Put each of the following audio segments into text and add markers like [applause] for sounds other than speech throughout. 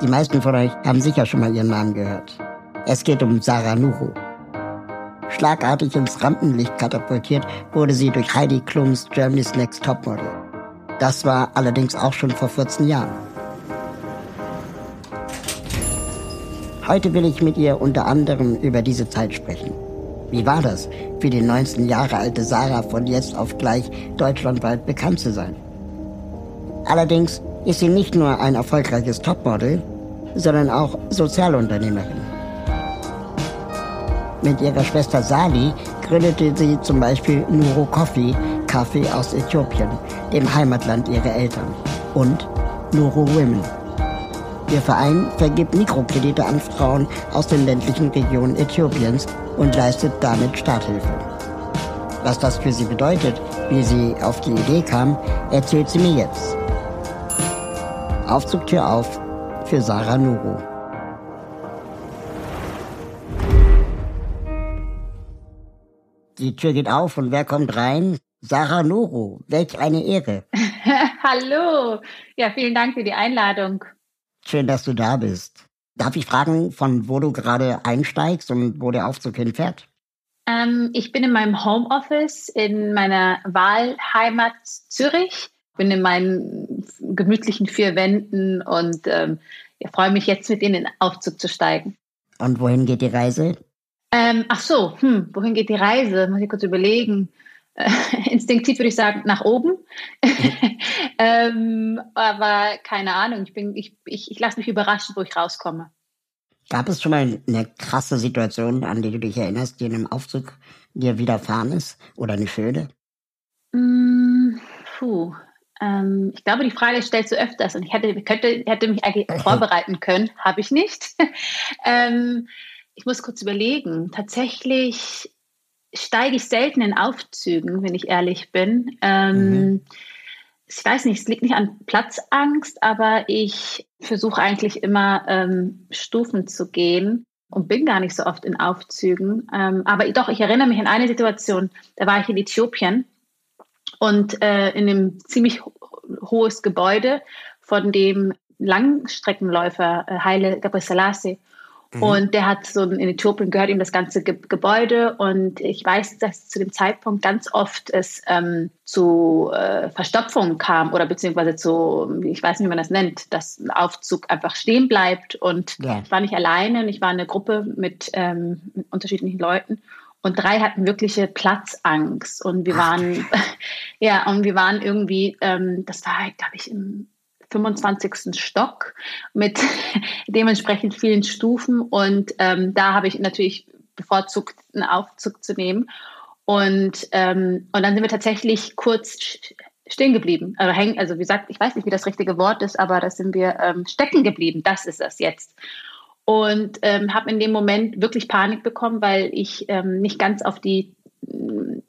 Die meisten von euch haben sicher schon mal ihren Namen gehört. Es geht um Sarah Nuhu. Schlagartig ins Rampenlicht katapultiert wurde sie durch Heidi Klums Germany's Next Topmodel. Das war allerdings auch schon vor 14 Jahren. Heute will ich mit ihr unter anderem über diese Zeit sprechen. Wie war das, für die 19 Jahre alte Sarah von jetzt auf gleich deutschlandweit bekannt zu sein? Allerdings ist sie nicht nur ein erfolgreiches Topmodel, sondern auch Sozialunternehmerin. Mit ihrer Schwester Sali gründete sie zum Beispiel Nuro Coffee, Kaffee aus Äthiopien, dem Heimatland ihrer Eltern, und Nuro Women. Ihr Verein vergibt Mikrokredite an Frauen aus den ländlichen Regionen Äthiopiens und leistet damit Starthilfe. Was das für sie bedeutet, wie sie auf die Idee kam, erzählt sie mir jetzt. Aufzugtür auf für Sarah Nuru. Die Tür geht auf und wer kommt rein? Sarah Nuru. Welch eine Ehre. [laughs] Hallo. Ja, vielen Dank für die Einladung. Schön, dass du da bist. Darf ich fragen, von wo du gerade einsteigst und wo der Aufzug hinfährt? Ähm, ich bin in meinem Homeoffice in meiner Wahlheimat Zürich bin in meinen gemütlichen vier Wänden und ähm, ja, freue mich jetzt mit Ihnen in den Aufzug zu steigen. Und wohin geht die Reise? Ähm, ach so, hm, wohin geht die Reise? Muss ich kurz überlegen. Äh, [laughs] instinktiv würde ich sagen, nach oben. [laughs] ähm, aber keine Ahnung, ich, ich, ich, ich lasse mich überraschen, wo ich rauskomme. Gab es schon mal eine krasse Situation, an die du dich erinnerst, die in einem Aufzug dir widerfahren ist? Oder eine schöne? Mm, puh, ähm, ich glaube, die Frage stellst du öfters und ich hätte, könnte, hätte mich eigentlich [laughs] vorbereiten können, habe ich nicht. [laughs] ähm, ich muss kurz überlegen. Tatsächlich steige ich selten in Aufzügen, wenn ich ehrlich bin. Ähm, mhm. Ich weiß nicht, es liegt nicht an Platzangst, aber ich versuche eigentlich immer ähm, Stufen zu gehen und bin gar nicht so oft in Aufzügen. Ähm, aber doch, ich erinnere mich an eine Situation, da war ich in Äthiopien und äh, in einem ziemlich hohes Gebäude von dem Langstreckenläufer äh, Haile Gebrselassie. Mhm. Und der hat so in Äthiopien gehört ihm das ganze Ge Gebäude und ich weiß, dass zu dem Zeitpunkt ganz oft es ähm, zu äh, Verstopfungen kam oder beziehungsweise zu, ich weiß nicht, wie man das nennt, dass ein Aufzug einfach stehen bleibt und ja. ich war nicht alleine, ich war eine Gruppe mit, ähm, mit unterschiedlichen Leuten und drei hatten wirkliche Platzangst. Und wir waren, [laughs] ja, und wir waren irgendwie, ähm, das war, glaube ich, im 25. Stock mit [laughs] dementsprechend vielen Stufen. Und ähm, da habe ich natürlich bevorzugt, einen Aufzug zu nehmen. Und, ähm, und dann sind wir tatsächlich kurz stehen geblieben. Also, hängen, also wie gesagt, ich weiß nicht, wie das richtige Wort ist, aber da sind wir ähm, stecken geblieben. Das ist es jetzt und ähm, habe in dem Moment wirklich Panik bekommen, weil ich ähm, nicht ganz auf die,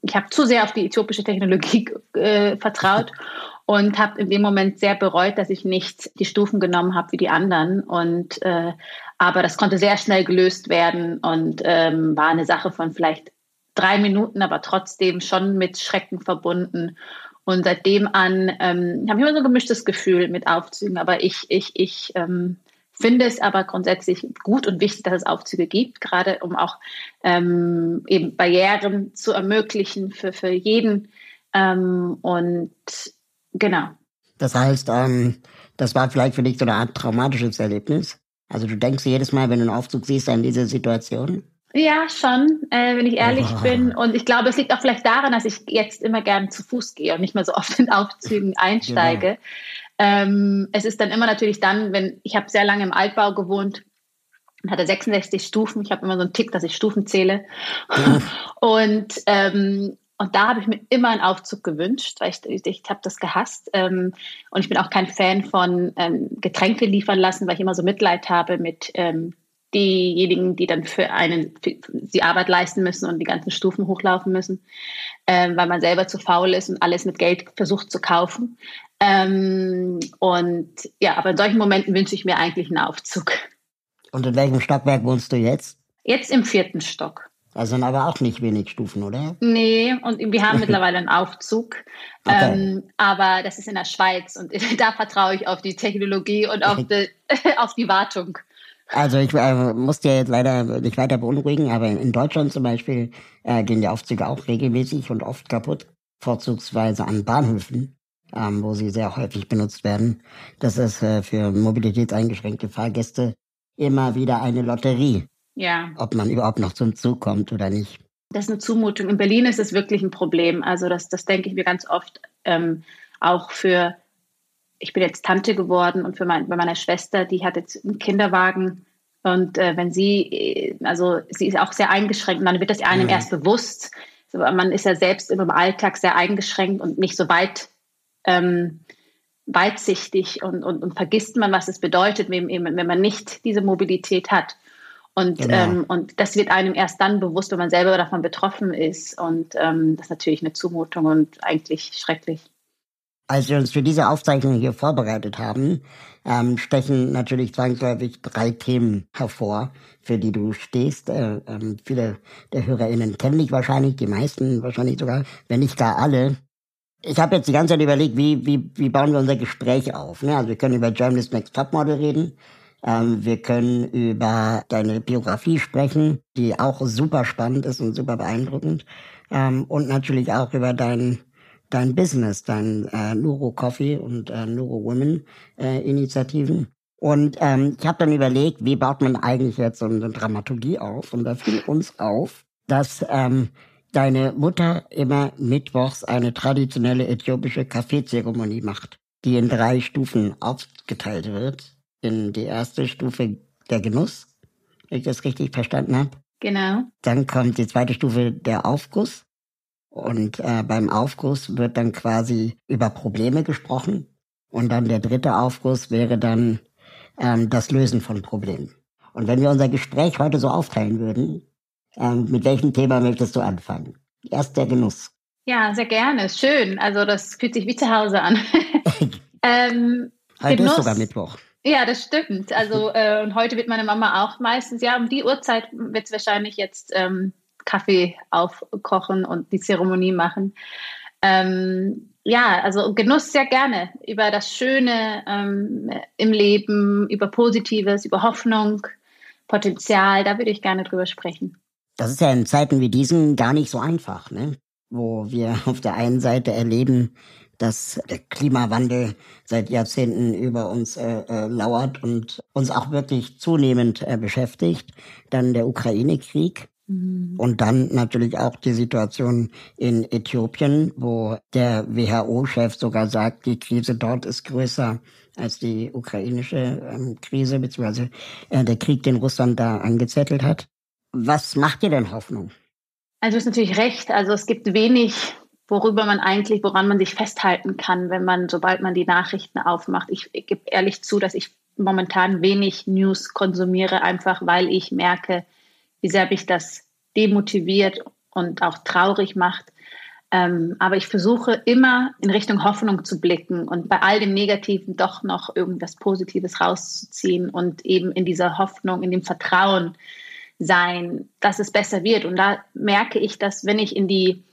ich habe zu sehr auf die äthiopische Technologie äh, vertraut [laughs] und habe in dem Moment sehr bereut, dass ich nicht die Stufen genommen habe wie die anderen. Und äh, aber das konnte sehr schnell gelöst werden und ähm, war eine Sache von vielleicht drei Minuten, aber trotzdem schon mit Schrecken verbunden. Und seitdem an ähm, habe ich immer so ein gemischtes Gefühl mit Aufzügen, aber ich, ich, ich ähm, finde es aber grundsätzlich gut und wichtig, dass es Aufzüge gibt, gerade um auch ähm, eben Barrieren zu ermöglichen für, für jeden. Ähm, und genau. Das heißt, ähm, das war vielleicht für dich so eine Art traumatisches Erlebnis. Also du denkst jedes Mal, wenn du einen Aufzug siehst, an diese Situation? Ja, schon, äh, wenn ich ehrlich oh. bin. Und ich glaube, es liegt auch vielleicht daran, dass ich jetzt immer gerne zu Fuß gehe und nicht mehr so oft in Aufzügen einsteige. Ja. Ähm, es ist dann immer natürlich dann, wenn ich habe sehr lange im Altbau gewohnt und hatte 66 Stufen. Ich habe immer so einen Tick, dass ich Stufen zähle. Mhm. [laughs] Und ähm, Und da habe ich mir immer einen Aufzug gewünscht, weil ich, ich, ich habe das gehasst. Ähm, und ich bin auch kein Fan von ähm, Getränke liefern lassen, weil ich immer so Mitleid habe mit ähm, diejenigen, die dann für einen für die Arbeit leisten müssen und die ganzen Stufen hochlaufen müssen, ähm, weil man selber zu faul ist und alles mit Geld versucht zu kaufen. Ähm, und ja, aber in solchen Momenten wünsche ich mir eigentlich einen Aufzug. Und in welchem Stockwerk wohnst du jetzt? Jetzt im vierten Stock. Das sind aber auch nicht wenig Stufen, oder? Nee, und wir haben [laughs] mittlerweile einen Aufzug. Okay. Ähm, aber das ist in der Schweiz und [laughs] da vertraue ich auf die Technologie und auf die, [laughs] auf die Wartung. Also ich äh, muss dir jetzt leider nicht weiter beunruhigen, aber in Deutschland zum Beispiel äh, gehen die Aufzüge auch regelmäßig und oft kaputt, vorzugsweise an Bahnhöfen, ähm, wo sie sehr häufig benutzt werden. Das ist äh, für mobilitätseingeschränkte Fahrgäste immer wieder eine Lotterie. Ja. Ob man überhaupt noch zum Zug kommt oder nicht. Das ist eine Zumutung. In Berlin ist es wirklich ein Problem. Also das, das denke ich mir ganz oft ähm, auch für, ich bin jetzt Tante geworden und für mein, bei meiner Schwester, die hat jetzt einen Kinderwagen und äh, wenn sie, äh, also sie ist auch sehr eingeschränkt und dann wird das einem mhm. erst bewusst. Man ist ja selbst im Alltag sehr eingeschränkt und nicht so weit ähm, weitsichtig und, und, und vergisst man, was es bedeutet, wenn, wenn man nicht diese Mobilität hat. Und, genau. ähm, und das wird einem erst dann bewusst, wenn man selber davon betroffen ist. Und ähm, das ist natürlich eine Zumutung und eigentlich schrecklich. Als wir uns für diese Aufzeichnung hier vorbereitet haben, ähm, stechen natürlich zwangsläufig drei Themen hervor, für die du stehst. Äh, äh, viele der HörerInnen kennen dich wahrscheinlich, die meisten wahrscheinlich sogar, wenn nicht gar alle. Ich habe jetzt die ganze Zeit überlegt, wie, wie, wie bauen wir unser Gespräch auf. Ne? Also wir können über Germany's Next Topmodel reden. Ähm, wir können über deine Biografie sprechen, die auch super spannend ist und super beeindruckend. Ähm, und natürlich auch über dein, dein Business, dein äh, Nuro Coffee und äh, Nuro Women äh, Initiativen. Und ähm, ich habe dann überlegt, wie baut man eigentlich jetzt so eine Dramaturgie auf? Und da fiel uns auf, dass ähm, deine Mutter immer mittwochs eine traditionelle äthiopische Kaffeezeremonie macht, die in drei Stufen aufgeteilt wird. In die erste Stufe der Genuss, wenn ich das richtig verstanden habe. Genau. Dann kommt die zweite Stufe der Aufguss. Und äh, beim Aufguss wird dann quasi über Probleme gesprochen. Und dann der dritte Aufguss wäre dann ähm, das Lösen von Problemen. Und wenn wir unser Gespräch heute so aufteilen würden, ähm, mit welchem Thema möchtest du anfangen? Erst der Genuss. Ja, sehr gerne. Schön. Also das fühlt sich wie zu Hause an. [laughs] ähm, heute Genuss. ist sogar Mittwoch. Ja, das stimmt. Also äh, und heute wird meine Mama auch meistens, ja, um die Uhrzeit wird es wahrscheinlich jetzt ähm, Kaffee aufkochen und die Zeremonie machen. Ähm, ja, also Genuss sehr gerne über das Schöne ähm, im Leben, über Positives, über Hoffnung, Potenzial. Da würde ich gerne drüber sprechen. Das ist ja in Zeiten wie diesen gar nicht so einfach, ne? Wo wir [laughs] auf der einen Seite erleben, dass der Klimawandel seit Jahrzehnten über uns äh, äh, lauert und uns auch wirklich zunehmend äh, beschäftigt. Dann der Ukraine-Krieg. Mhm. Und dann natürlich auch die Situation in Äthiopien, wo der WHO-Chef sogar sagt, die Krise dort ist größer als die ukrainische ähm, Krise, beziehungsweise äh, der Krieg, den Russland da angezettelt hat. Was macht dir denn Hoffnung? Also du hast natürlich recht. Also es gibt wenig, worüber man eigentlich, woran man sich festhalten kann, wenn man, sobald man die Nachrichten aufmacht. Ich, ich gebe ehrlich zu, dass ich momentan wenig News konsumiere, einfach weil ich merke, wie sehr mich das demotiviert und auch traurig macht. Ähm, aber ich versuche immer in Richtung Hoffnung zu blicken und bei all dem Negativen doch noch irgendwas Positives rauszuziehen und eben in dieser Hoffnung, in dem Vertrauen sein, dass es besser wird. Und da merke ich, dass wenn ich in die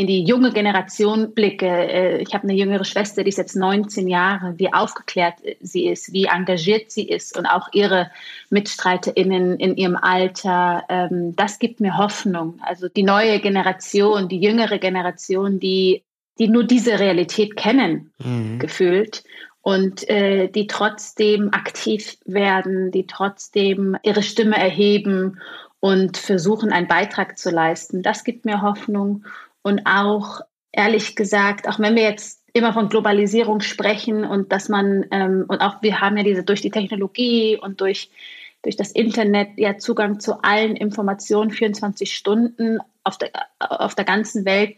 in die junge Generation blicke, äh, ich habe eine jüngere Schwester, die ist jetzt 19 Jahre, wie aufgeklärt sie ist, wie engagiert sie ist und auch ihre MitstreiterInnen in ihrem Alter, ähm, das gibt mir Hoffnung. Also die neue Generation, die jüngere Generation, die, die nur diese Realität kennen, mhm. gefühlt und äh, die trotzdem aktiv werden, die trotzdem ihre Stimme erheben und versuchen, einen Beitrag zu leisten. Das gibt mir Hoffnung. Und auch, ehrlich gesagt, auch wenn wir jetzt immer von Globalisierung sprechen und dass man, ähm, und auch wir haben ja diese durch die Technologie und durch, durch das Internet ja Zugang zu allen Informationen 24 Stunden auf der, auf der ganzen Welt.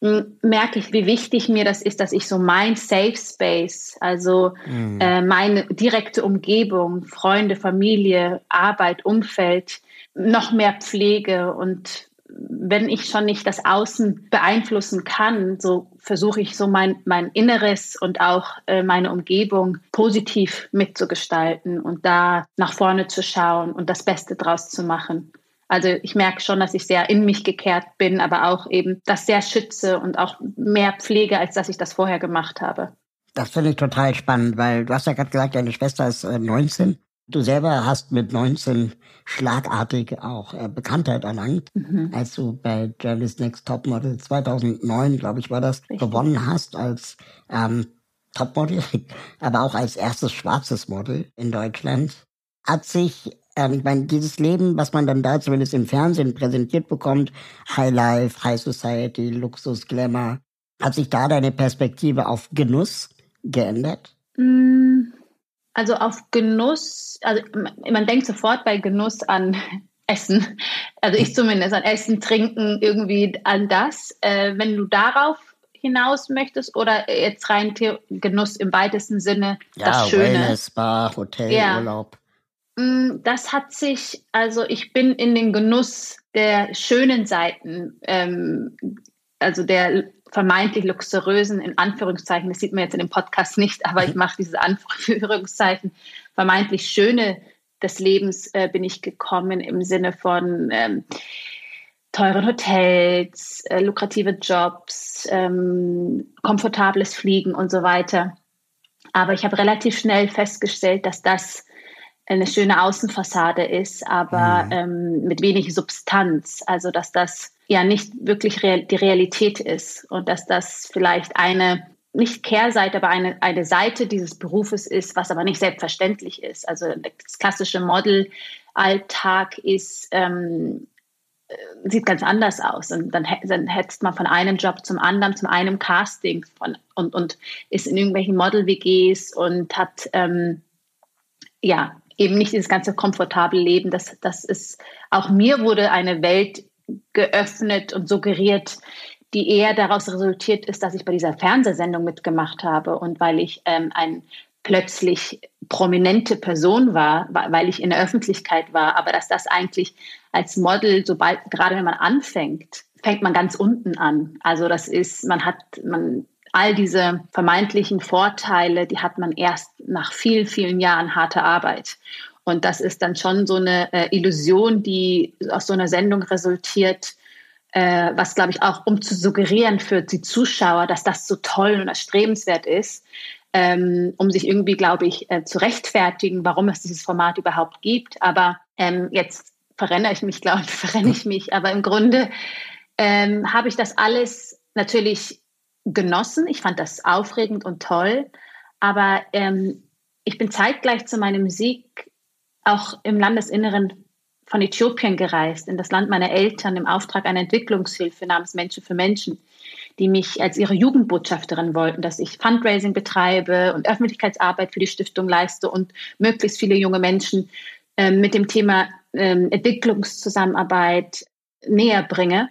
Merke ich, wie wichtig mir das ist, dass ich so mein Safe Space, also mhm. äh, meine direkte Umgebung, Freunde, Familie, Arbeit, Umfeld, noch mehr pflege und wenn ich schon nicht das Außen beeinflussen kann, so versuche ich so mein, mein Inneres und auch äh, meine Umgebung positiv mitzugestalten und da nach vorne zu schauen und das Beste draus zu machen. Also ich merke schon, dass ich sehr in mich gekehrt bin, aber auch eben das sehr schütze und auch mehr pflege, als dass ich das vorher gemacht habe. Das finde ich total spannend, weil du hast ja gerade gesagt, deine Schwester ist 19. Äh, du selber hast mit 19 schlagartig auch äh, Bekanntheit erlangt, mhm. als du bei Germany's Next Topmodel 2009, glaube ich, war das, Richtig. gewonnen hast als ähm, Topmodel, [laughs] aber auch als erstes schwarzes Model in Deutschland. Hat sich ähm, ich meine, dieses Leben, was man dann da zumindest im Fernsehen präsentiert bekommt, High Life, High Society, Luxus, Glamour, hat sich da deine Perspektive auf Genuss geändert? Mm, also auf Genuss, also man denkt sofort bei Genuss an [laughs] Essen. Also ich zumindest an Essen, Trinken, irgendwie an das. Äh, wenn du darauf hinaus möchtest oder jetzt rein Genuss im weitesten Sinne, ja, das Schöne. Wellness, Bar, Hotel, ja. Urlaub. Mm, das hat sich, also ich bin in den Genuss der schönen Seiten, ähm, also der vermeintlich luxuriösen, in Anführungszeichen, das sieht man jetzt in dem Podcast nicht, aber ich [laughs] mache diese Anführungszeichen, vermeintlich schöne des Lebens äh, bin ich gekommen im Sinne von ähm, teuren Hotels, äh, lukrative Jobs, ähm, komfortables Fliegen und so weiter. Aber ich habe relativ schnell festgestellt, dass das eine schöne Außenfassade ist, aber mhm. ähm, mit wenig Substanz. Also dass das ja nicht wirklich real, die Realität ist und dass das vielleicht eine nicht Kehrseite, aber eine, eine Seite dieses Berufes ist, was aber nicht selbstverständlich ist. Also das klassische Model-Alltag ist ähm, äh, sieht ganz anders aus. Und dann, dann hetzt man von einem Job zum anderen, zum einem Casting von, und, und ist in irgendwelchen Model-WGs und hat ähm, ja eben nicht dieses ganze komfortable Leben. Das, das ist, auch mir wurde eine Welt geöffnet und suggeriert, die eher daraus resultiert ist, dass ich bei dieser Fernsehsendung mitgemacht habe und weil ich ähm, ein plötzlich prominente Person war, weil ich in der Öffentlichkeit war, aber dass das eigentlich als Model, sobald, gerade wenn man anfängt, fängt man ganz unten an. Also das ist, man hat, man all diese vermeintlichen Vorteile, die hat man erst nach vielen, vielen Jahren harter Arbeit. Und das ist dann schon so eine äh, Illusion, die aus so einer Sendung resultiert, äh, was, glaube ich, auch um zu suggerieren für die Zuschauer, dass das so toll und erstrebenswert ist, ähm, um sich irgendwie, glaube ich, äh, zu rechtfertigen, warum es dieses Format überhaupt gibt. Aber ähm, jetzt verrenne ich mich, glaube ich, [laughs] verrenne ich mich. Aber im Grunde ähm, habe ich das alles natürlich genossen. Ich fand das aufregend und toll. Aber ähm, ich bin zeitgleich zu meiner Musik auch im Landesinneren von Äthiopien gereist, in das Land meiner Eltern im Auftrag einer Entwicklungshilfe namens Menschen für Menschen, die mich als ihre Jugendbotschafterin wollten, dass ich Fundraising betreibe und Öffentlichkeitsarbeit für die Stiftung leiste und möglichst viele junge Menschen äh, mit dem Thema äh, Entwicklungszusammenarbeit näher bringe.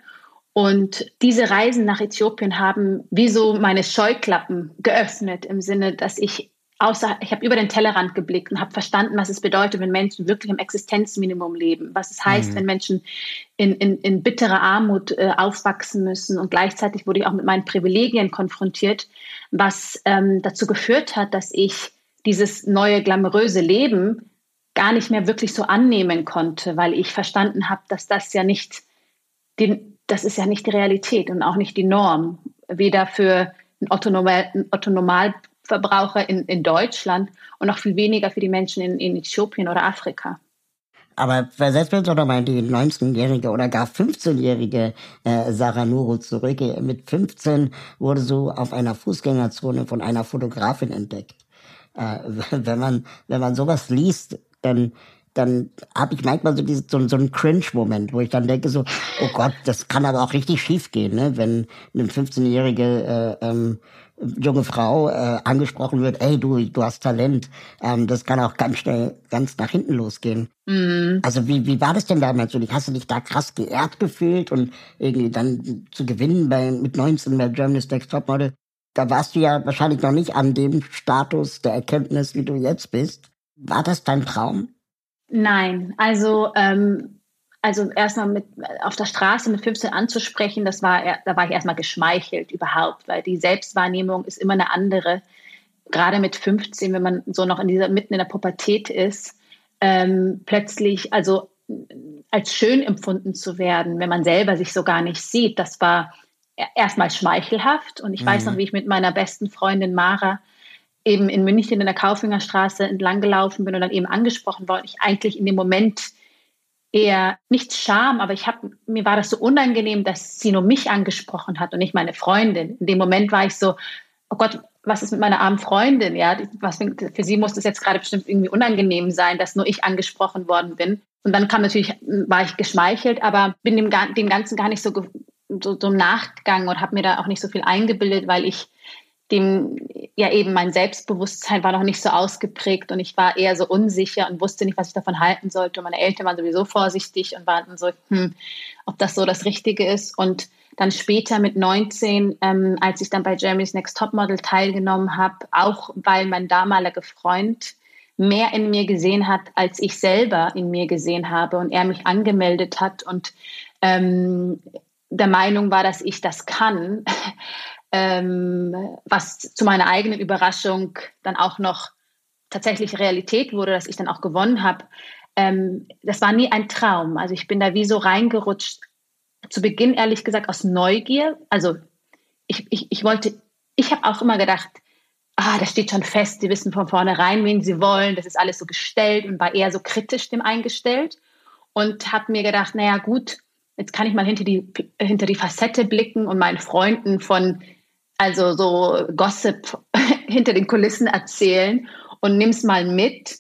Und diese Reisen nach Äthiopien haben wie so meine Scheuklappen geöffnet im Sinne, dass ich außer, ich habe über den Tellerrand geblickt und habe verstanden, was es bedeutet, wenn Menschen wirklich im Existenzminimum leben, was es heißt, mhm. wenn Menschen in, in, in bitterer Armut äh, aufwachsen müssen. Und gleichzeitig wurde ich auch mit meinen Privilegien konfrontiert, was ähm, dazu geführt hat, dass ich dieses neue glamouröse Leben gar nicht mehr wirklich so annehmen konnte, weil ich verstanden habe, dass das ja nicht den, das ist ja nicht die Realität und auch nicht die Norm, weder für einen Otto-Normalverbraucher in, in Deutschland und noch viel weniger für die Menschen in, in Äthiopien oder Afrika. Aber versetzt uns doch mal die 19-jährige oder gar 15-jährige äh, Sarah Nuru zurück. Mit 15 wurde so auf einer Fußgängerzone von einer Fotografin entdeckt. Äh, [laughs] wenn man wenn man sowas liest, dann dann habe ich manchmal so, diese, so, so einen Cringe-Moment, wo ich dann denke so, oh Gott, das kann aber auch richtig schief gehen, ne? wenn eine 15-jährige äh, ähm, junge Frau äh, angesprochen wird, ey du, du hast Talent, ähm, das kann auch ganz schnell ganz nach hinten losgehen. Mm. Also wie, wie war das denn damals dich? Hast du dich da krass geehrt gefühlt und irgendwie dann zu gewinnen bei mit 19 bei Germany's Next Topmodel? Da warst du ja wahrscheinlich noch nicht an dem Status der Erkenntnis, wie du jetzt bist. War das dein Traum? Nein, also ähm, also erstmal mit auf der Straße mit 15 anzusprechen, das war da war ich erstmal geschmeichelt überhaupt, weil die Selbstwahrnehmung ist immer eine andere. Gerade mit 15, wenn man so noch in dieser mitten in der Pubertät ist, ähm, plötzlich also als schön empfunden zu werden, wenn man selber sich so gar nicht sieht, das war erstmal schmeichelhaft. Und ich mhm. weiß noch, wie ich mit meiner besten Freundin Mara eben in München in der Kaufingerstraße entlang gelaufen bin und dann eben angesprochen worden. Ich eigentlich in dem Moment eher nicht Scham, aber ich habe mir war das so unangenehm, dass sie nur mich angesprochen hat und nicht meine Freundin. In dem Moment war ich so, oh Gott, was ist mit meiner armen Freundin? Ja, was für sie muss das jetzt gerade bestimmt irgendwie unangenehm sein, dass nur ich angesprochen worden bin. Und dann kam natürlich, war ich geschmeichelt, aber bin dem, dem Ganzen gar nicht so, so, so nachgegangen und habe mir da auch nicht so viel eingebildet, weil ich dem ja eben mein Selbstbewusstsein war noch nicht so ausgeprägt und ich war eher so unsicher und wusste nicht, was ich davon halten sollte. Und meine Eltern waren sowieso vorsichtig und waren so, hm, ob das so das Richtige ist. Und dann später mit 19, ähm, als ich dann bei Germany's Next Topmodel teilgenommen habe, auch weil mein damaliger Freund mehr in mir gesehen hat, als ich selber in mir gesehen habe und er mich angemeldet hat und ähm, der Meinung war, dass ich das kann, ähm, was zu meiner eigenen Überraschung dann auch noch tatsächlich Realität wurde, dass ich dann auch gewonnen habe. Ähm, das war nie ein Traum. Also ich bin da wie so reingerutscht. Zu Beginn ehrlich gesagt aus Neugier. Also ich, ich, ich wollte, ich habe auch immer gedacht, ah, das steht schon fest, sie wissen von vornherein, wen sie wollen, das ist alles so gestellt und war eher so kritisch dem eingestellt und habe mir gedacht, naja gut, jetzt kann ich mal hinter die, hinter die Facette blicken und meinen Freunden von also so Gossip [laughs] hinter den Kulissen erzählen und nimm's mal mit.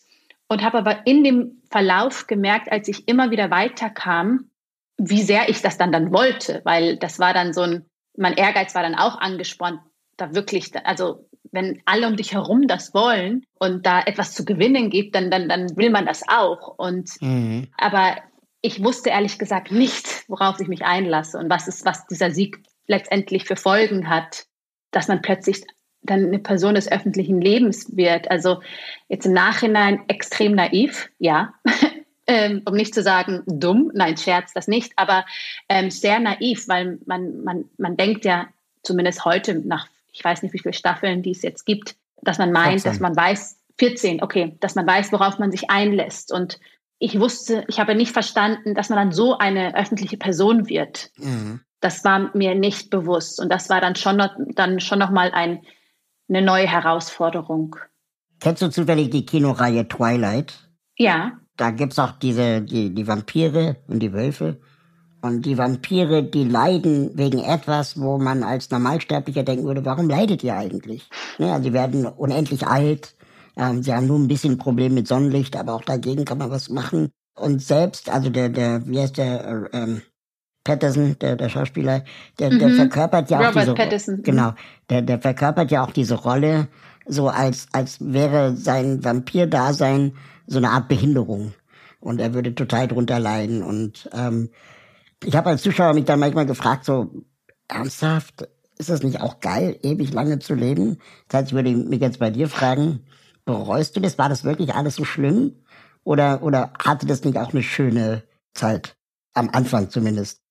Und habe aber in dem Verlauf gemerkt, als ich immer wieder weiterkam, wie sehr ich das dann dann wollte, weil das war dann so ein, mein Ehrgeiz war dann auch angespornt, da wirklich, also wenn alle um dich herum das wollen und da etwas zu gewinnen gibt, dann, dann, dann will man das auch. Und mhm. aber ich wusste ehrlich gesagt nicht, worauf ich mich einlasse und was ist, was dieser Sieg letztendlich für Folgen hat dass man plötzlich dann eine Person des öffentlichen Lebens wird. Also jetzt im Nachhinein extrem naiv, ja. [laughs] ähm, um nicht zu sagen dumm, nein, Scherz, das nicht, aber ähm, sehr naiv, weil man, man, man denkt ja zumindest heute nach, ich weiß nicht, wie viele Staffeln die es jetzt gibt, dass man meint, 14. dass man weiß, 14, okay, dass man weiß, worauf man sich einlässt. Und ich wusste, ich habe nicht verstanden, dass man dann so eine öffentliche Person wird. Mhm das war mir nicht bewusst. Und das war dann schon noch, dann schon noch mal ein, eine neue Herausforderung. Kennst du zufällig die Kinoreihe Twilight? Ja. Da gibt es auch diese, die, die Vampire und die Wölfe. Und die Vampire, die leiden wegen etwas, wo man als Normalsterblicher denken würde, warum leidet ihr eigentlich? Ne, also sie werden unendlich alt, ähm, sie haben nur ein bisschen Problem mit Sonnenlicht, aber auch dagegen kann man was machen. Und selbst, also der, der, wie heißt der, ähm, Patterson, der, der Schauspieler, der, mhm. der verkörpert ja auch Robert diese Patterson. genau, der, der verkörpert ja auch diese Rolle so als als wäre sein Vampir-Dasein so eine Art Behinderung und er würde total drunter leiden und ähm, ich habe als Zuschauer mich dann manchmal gefragt so ernsthaft ist das nicht auch geil ewig lange zu leben? Das heißt, ich würde mich jetzt bei dir fragen, bereust du das? War das wirklich alles so schlimm oder oder hatte das nicht auch eine schöne Zeit am Anfang zumindest?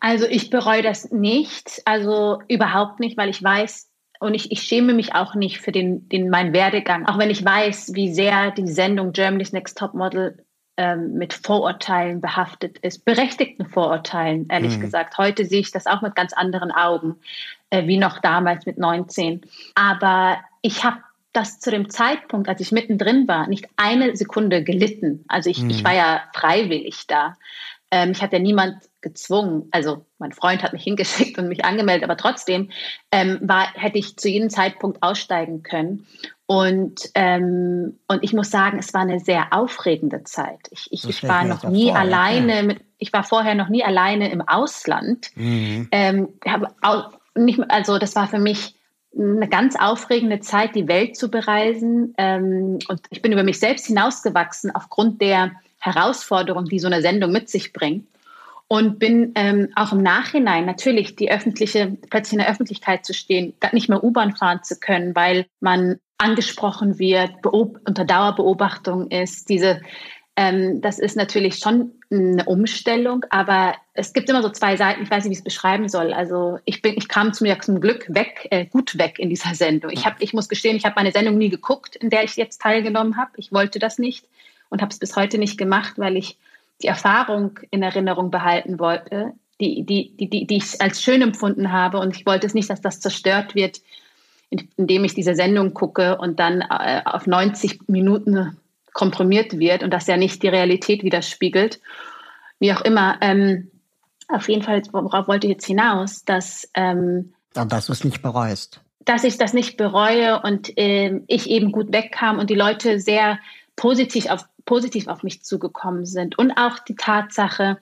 Also ich bereue das nicht, also überhaupt nicht, weil ich weiß und ich, ich schäme mich auch nicht für den, den meinen Werdegang, auch wenn ich weiß, wie sehr die Sendung Germany's Next Top Model ähm, mit Vorurteilen behaftet ist, berechtigten Vorurteilen, ehrlich mhm. gesagt. Heute sehe ich das auch mit ganz anderen Augen, äh, wie noch damals mit 19. Aber ich habe das zu dem Zeitpunkt, als ich mittendrin war, nicht eine Sekunde gelitten. Also ich, mhm. ich war ja freiwillig da. Ähm, ich hatte ja niemand gezwungen, also mein Freund hat mich [laughs] hingeschickt und mich angemeldet, aber trotzdem ähm, war, hätte ich zu jedem Zeitpunkt aussteigen können. Und, ähm, und ich muss sagen, es war eine sehr aufregende Zeit. Ich, ich, ich war noch nie vor, alleine ja. mit, ich war vorher noch nie alleine im Ausland. Mhm. Ähm, auch nicht, also das war für mich eine ganz aufregende Zeit, die Welt zu bereisen. Ähm, und ich bin über mich selbst hinausgewachsen aufgrund der Herausforderung, die so eine Sendung mit sich bringt und bin ähm, auch im Nachhinein natürlich die öffentliche, plötzlich in der Öffentlichkeit zu stehen, nicht mehr U-Bahn fahren zu können, weil man angesprochen wird, unter Dauerbeobachtung ist. Diese, ähm, das ist natürlich schon eine Umstellung, aber es gibt immer so zwei Seiten. Ich weiß nicht, wie ich es beschreiben soll. Also ich bin, ich kam zu mir zum Glück weg, äh, gut weg in dieser Sendung. Ich habe, ich muss gestehen, ich habe meine Sendung nie geguckt, in der ich jetzt teilgenommen habe. Ich wollte das nicht und habe es bis heute nicht gemacht, weil ich die Erfahrung in Erinnerung behalten wollte, die, die, die, die, ich als schön empfunden habe. Und ich wollte es nicht, dass das zerstört wird, indem ich diese Sendung gucke und dann äh, auf 90 Minuten komprimiert wird und das ja nicht die Realität widerspiegelt. Wie auch immer. Ähm, auf jeden Fall, worauf wollte ich jetzt hinaus, dass. Ähm, dass du es nicht bereust. Dass ich das nicht bereue und äh, ich eben gut wegkam und die Leute sehr positiv auf, positiv auf mich zugekommen sind. Und auch die Tatsache,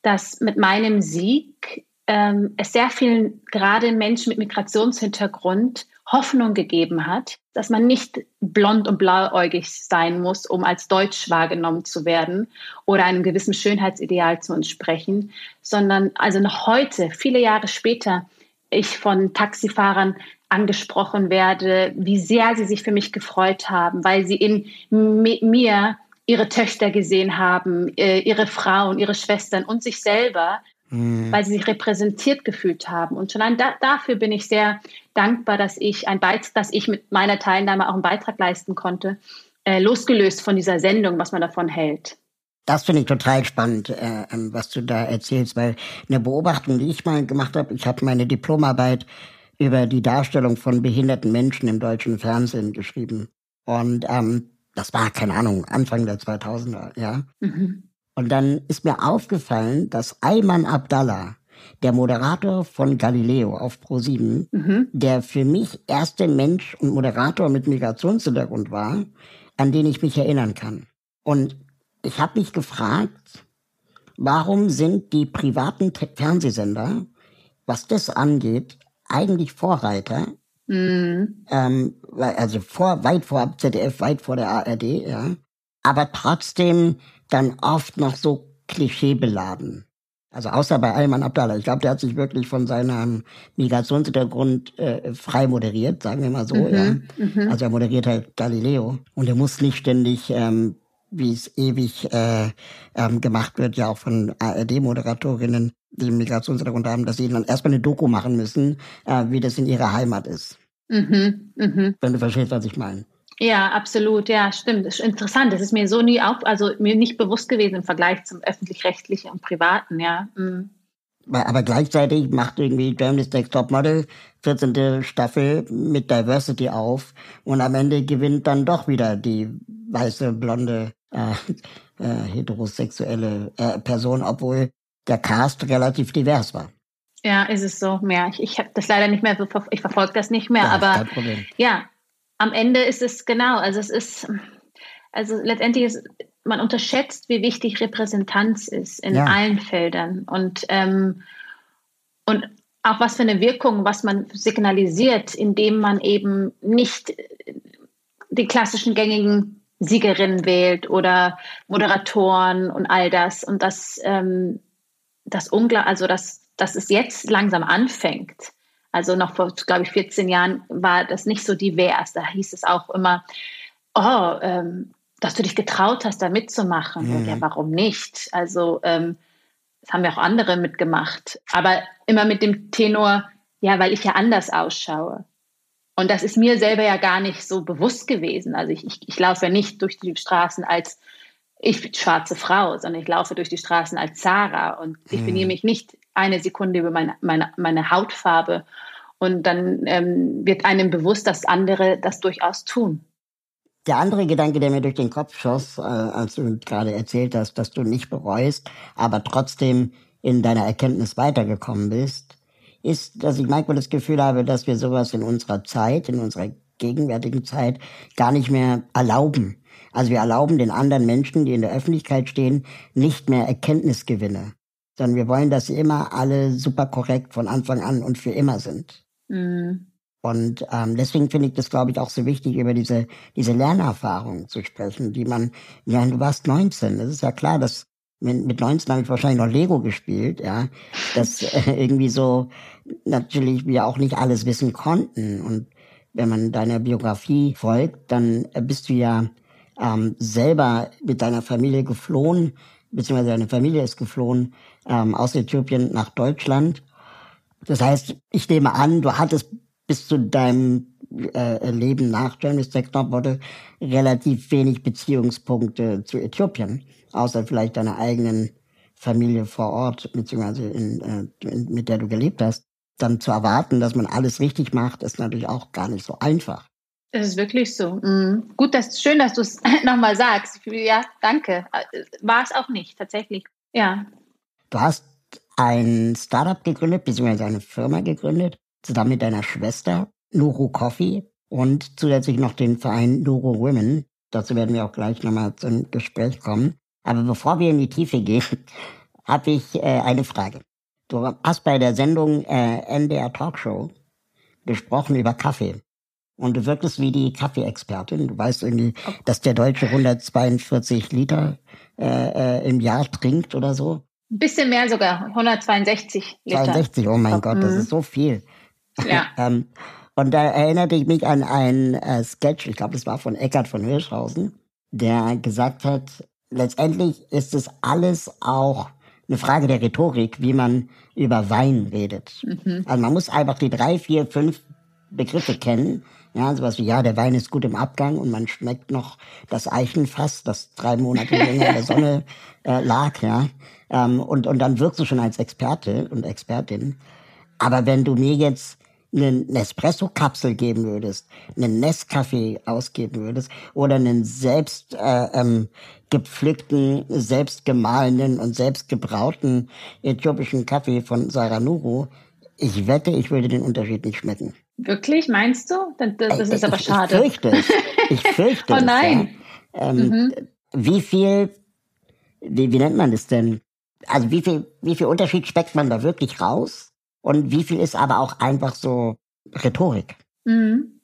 dass mit meinem Sieg ähm, es sehr vielen, gerade Menschen mit Migrationshintergrund, Hoffnung gegeben hat, dass man nicht blond und blauäugig sein muss, um als deutsch wahrgenommen zu werden oder einem gewissen Schönheitsideal zu entsprechen, sondern also noch heute, viele Jahre später, ich von Taxifahrern angesprochen werde, wie sehr sie sich für mich gefreut haben, weil sie in mir ihre Töchter gesehen haben, äh, ihre Frauen, ihre Schwestern und sich selber, mhm. weil sie sich repräsentiert gefühlt haben. Und schon da, dafür bin ich sehr dankbar, dass ich ein Beitrag, dass ich mit meiner Teilnahme auch einen Beitrag leisten konnte, äh, losgelöst von dieser Sendung, was man davon hält. Das finde ich total spannend, äh, ähm, was du da erzählst, weil eine Beobachtung, die ich mal gemacht habe, ich habe meine Diplomarbeit über die Darstellung von behinderten Menschen im deutschen Fernsehen geschrieben. Und ähm, das war, keine Ahnung, Anfang der 2000er, ja. Mhm. Und dann ist mir aufgefallen, dass Ayman Abdallah, der Moderator von Galileo auf Pro7, mhm. der für mich erste Mensch und Moderator mit Migrationshintergrund war, an den ich mich erinnern kann. Und ich habe mich gefragt, warum sind die privaten Fernsehsender, was das angeht, eigentlich Vorreiter. Mhm. Ähm, also vor, weit vor ZDF, weit vor der ARD, ja. Aber trotzdem dann oft noch so klischeebeladen. Also außer bei Ayman Abdallah. Ich glaube, der hat sich wirklich von seinem Migrationshintergrund äh, frei moderiert, sagen wir mal so. Mhm, ja. Mhm. Also er moderiert halt Galileo. Und er muss nicht ständig ähm, wie es ewig äh, ähm, gemacht wird, ja auch von ARD-Moderatorinnen, die Migrationshintergrund haben, dass sie dann erstmal eine Doku machen müssen, äh, wie das in ihrer Heimat ist. Mhm, mh. Wenn du verstehst, was ich meine. Ja, absolut. Ja, stimmt. Das ist interessant. Das ist mir so nie auf, also mir nicht bewusst gewesen im Vergleich zum öffentlich-rechtlichen und privaten, ja. Mhm. Aber gleichzeitig macht irgendwie Germany's Next Top Model 14. Staffel mit Diversity auf und am Ende gewinnt dann doch wieder die weiße, blonde, äh, äh, heterosexuelle äh, Person, obwohl der Cast relativ divers war. Ja, ist es so mehr. Ich, ich habe das leider nicht mehr, ich verfolge das nicht mehr, ja, aber ja, am Ende ist es genau, also es ist, also letztendlich ist, man unterschätzt, wie wichtig Repräsentanz ist in ja. allen Feldern und, ähm, und auch was für eine Wirkung, was man signalisiert, indem man eben nicht die klassischen gängigen Siegerinnen wählt oder Moderatoren und all das. Und das, ähm, das Ungla also dass, dass es jetzt langsam anfängt. Also noch vor, glaube ich, 14 Jahren war das nicht so divers. Da hieß es auch immer, oh, ähm, dass du dich getraut hast, da mitzumachen. Mhm. Ja, warum nicht? Also ähm, das haben ja auch andere mitgemacht. Aber immer mit dem Tenor, ja, weil ich ja anders ausschaue. Und das ist mir selber ja gar nicht so bewusst gewesen. Also ich, ich, ich laufe ja nicht durch die Straßen als ich schwarze Frau, sondern ich laufe durch die Straßen als Sarah und ich hm. benehme mich nicht eine Sekunde über meine, meine, meine Hautfarbe. Und dann ähm, wird einem bewusst, dass andere das durchaus tun. Der andere Gedanke, der mir durch den Kopf schoss, äh, als du gerade erzählt hast, dass du nicht bereust, aber trotzdem in deiner Erkenntnis weitergekommen bist, ist, dass ich manchmal das Gefühl habe, dass wir sowas in unserer Zeit, in unserer gegenwärtigen Zeit gar nicht mehr erlauben. Also wir erlauben den anderen Menschen, die in der Öffentlichkeit stehen, nicht mehr Erkenntnisgewinne, sondern wir wollen, dass sie immer alle super korrekt von Anfang an und für immer sind. Mhm. Und ähm, deswegen finde ich das, glaube ich, auch so wichtig, über diese, diese Lernerfahrung zu sprechen, die man, ja, du warst 19, das ist ja klar, dass mit, mit 19 habe ich wahrscheinlich noch Lego gespielt, ja, dass äh, [laughs] [laughs] irgendwie so natürlich wir auch nicht alles wissen konnten. Und wenn man deiner Biografie folgt, dann bist du ja ähm, selber mit deiner Familie geflohen, beziehungsweise deine Familie ist geflohen ähm, aus Äthiopien nach Deutschland. Das heißt, ich nehme an, du hattest bis zu deinem äh, Leben nach Germany's Next Topmodel relativ wenig Beziehungspunkte zu Äthiopien, außer vielleicht deiner eigenen Familie vor Ort, beziehungsweise in, äh, in, mit der du gelebt hast. Dann zu erwarten, dass man alles richtig macht, ist natürlich auch gar nicht so einfach. Das ist wirklich so. Mhm. Gut, das schön, dass du es [laughs] nochmal sagst. Ja, danke. War es auch nicht, tatsächlich. Ja. Du hast ein Startup gegründet, beziehungsweise eine Firma gegründet, zusammen mit deiner Schwester, Nuru Coffee, und zusätzlich noch den Verein Nuru Women. Dazu werden wir auch gleich nochmal zum Gespräch kommen. Aber bevor wir in die Tiefe gehen, [laughs] habe ich äh, eine Frage. Du hast bei der Sendung äh, NDR Talkshow gesprochen über Kaffee. Und du wirkst wie die Kaffeeexpertin. Du weißt irgendwie, dass der Deutsche 142 Liter äh, äh, im Jahr trinkt oder so. Ein bisschen mehr sogar, 162 Liter. 62, oh mein Gott, das ist so viel. Ja. [laughs] ähm, und da erinnerte ich mich an einen äh, Sketch, ich glaube, das war von Eckhard von Hirschhausen, der gesagt hat, letztendlich ist es alles auch eine Frage der Rhetorik, wie man über Wein redet. Mhm. Also man muss einfach die drei, vier, fünf Begriffe kennen. Ja, sowas wie, ja, der Wein ist gut im Abgang und man schmeckt noch das Eichenfass, das drei Monate länger in der Sonne [laughs] äh, lag, ja. Ähm, und, und dann wirkst du schon als Experte und Expertin. Aber wenn du mir jetzt eine Nespresso-Kapsel geben würdest, einen Nescafé ausgeben würdest oder einen selbst äh, ähm, gepflückten, selbst gemahlenen und selbst gebrauten äthiopischen Kaffee von Saranuru, ich wette, ich würde den Unterschied nicht schmecken. Wirklich, meinst du? Das, das ist aber schade. Ich fürchte es. Ich [laughs] fürchte oh nein. Ja. Ähm, mhm. Wie viel, wie, wie nennt man das denn? Also wie viel, wie viel Unterschied speckt man da wirklich raus? Und wie viel ist aber auch einfach so Rhetorik? Mhm.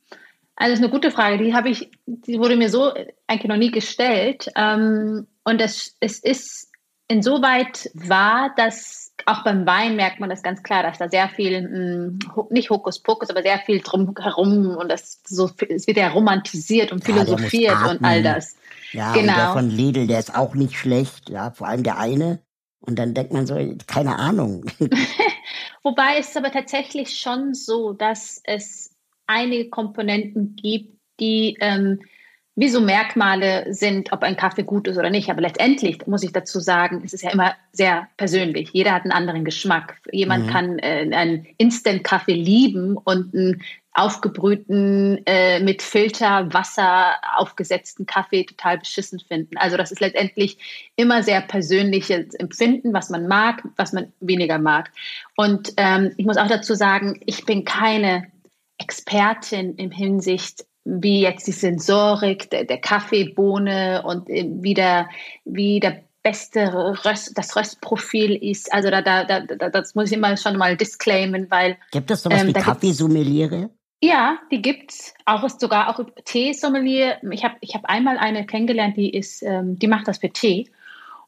Also das ist eine gute Frage. Die habe ich, die wurde mir so eigentlich noch nie gestellt. Ähm, und es, es ist insoweit wahr, dass auch beim Wein merkt man das ganz klar, dass da sehr viel, mh, nicht Hokuspokus, aber sehr viel drumherum und das so, es wird ja romantisiert und philosophiert ja, und all das. Ja, genau. der von Lidl, der ist auch nicht schlecht, ja, vor allem der eine. Und dann denkt man so, keine Ahnung. [laughs] Wobei es aber tatsächlich schon so, dass es einige Komponenten gibt, die ähm, wie so Merkmale sind, ob ein Kaffee gut ist oder nicht. Aber letztendlich muss ich dazu sagen, es ist ja immer sehr persönlich. Jeder hat einen anderen Geschmack. Jemand mhm. kann äh, einen Instant-Kaffee lieben und einen aufgebrühten, äh, mit Filterwasser aufgesetzten Kaffee total beschissen finden. Also das ist letztendlich immer sehr persönliches Empfinden, was man mag, was man weniger mag. Und ähm, ich muss auch dazu sagen, ich bin keine Expertin im Hinsicht wie jetzt die Sensorik der, der Kaffeebohne und äh, wie der, wie der beste Röst, das Röstprofil ist. Also da, da, da, das muss ich immer schon mal disclaimen, weil. Gibt es sowas ähm, wie Kaffeesommeliere? Ja, die gibt's. Auch ist sogar auch Teesommelier. Ich habe ich hab einmal eine kennengelernt, die ist, ähm, die macht das für Tee.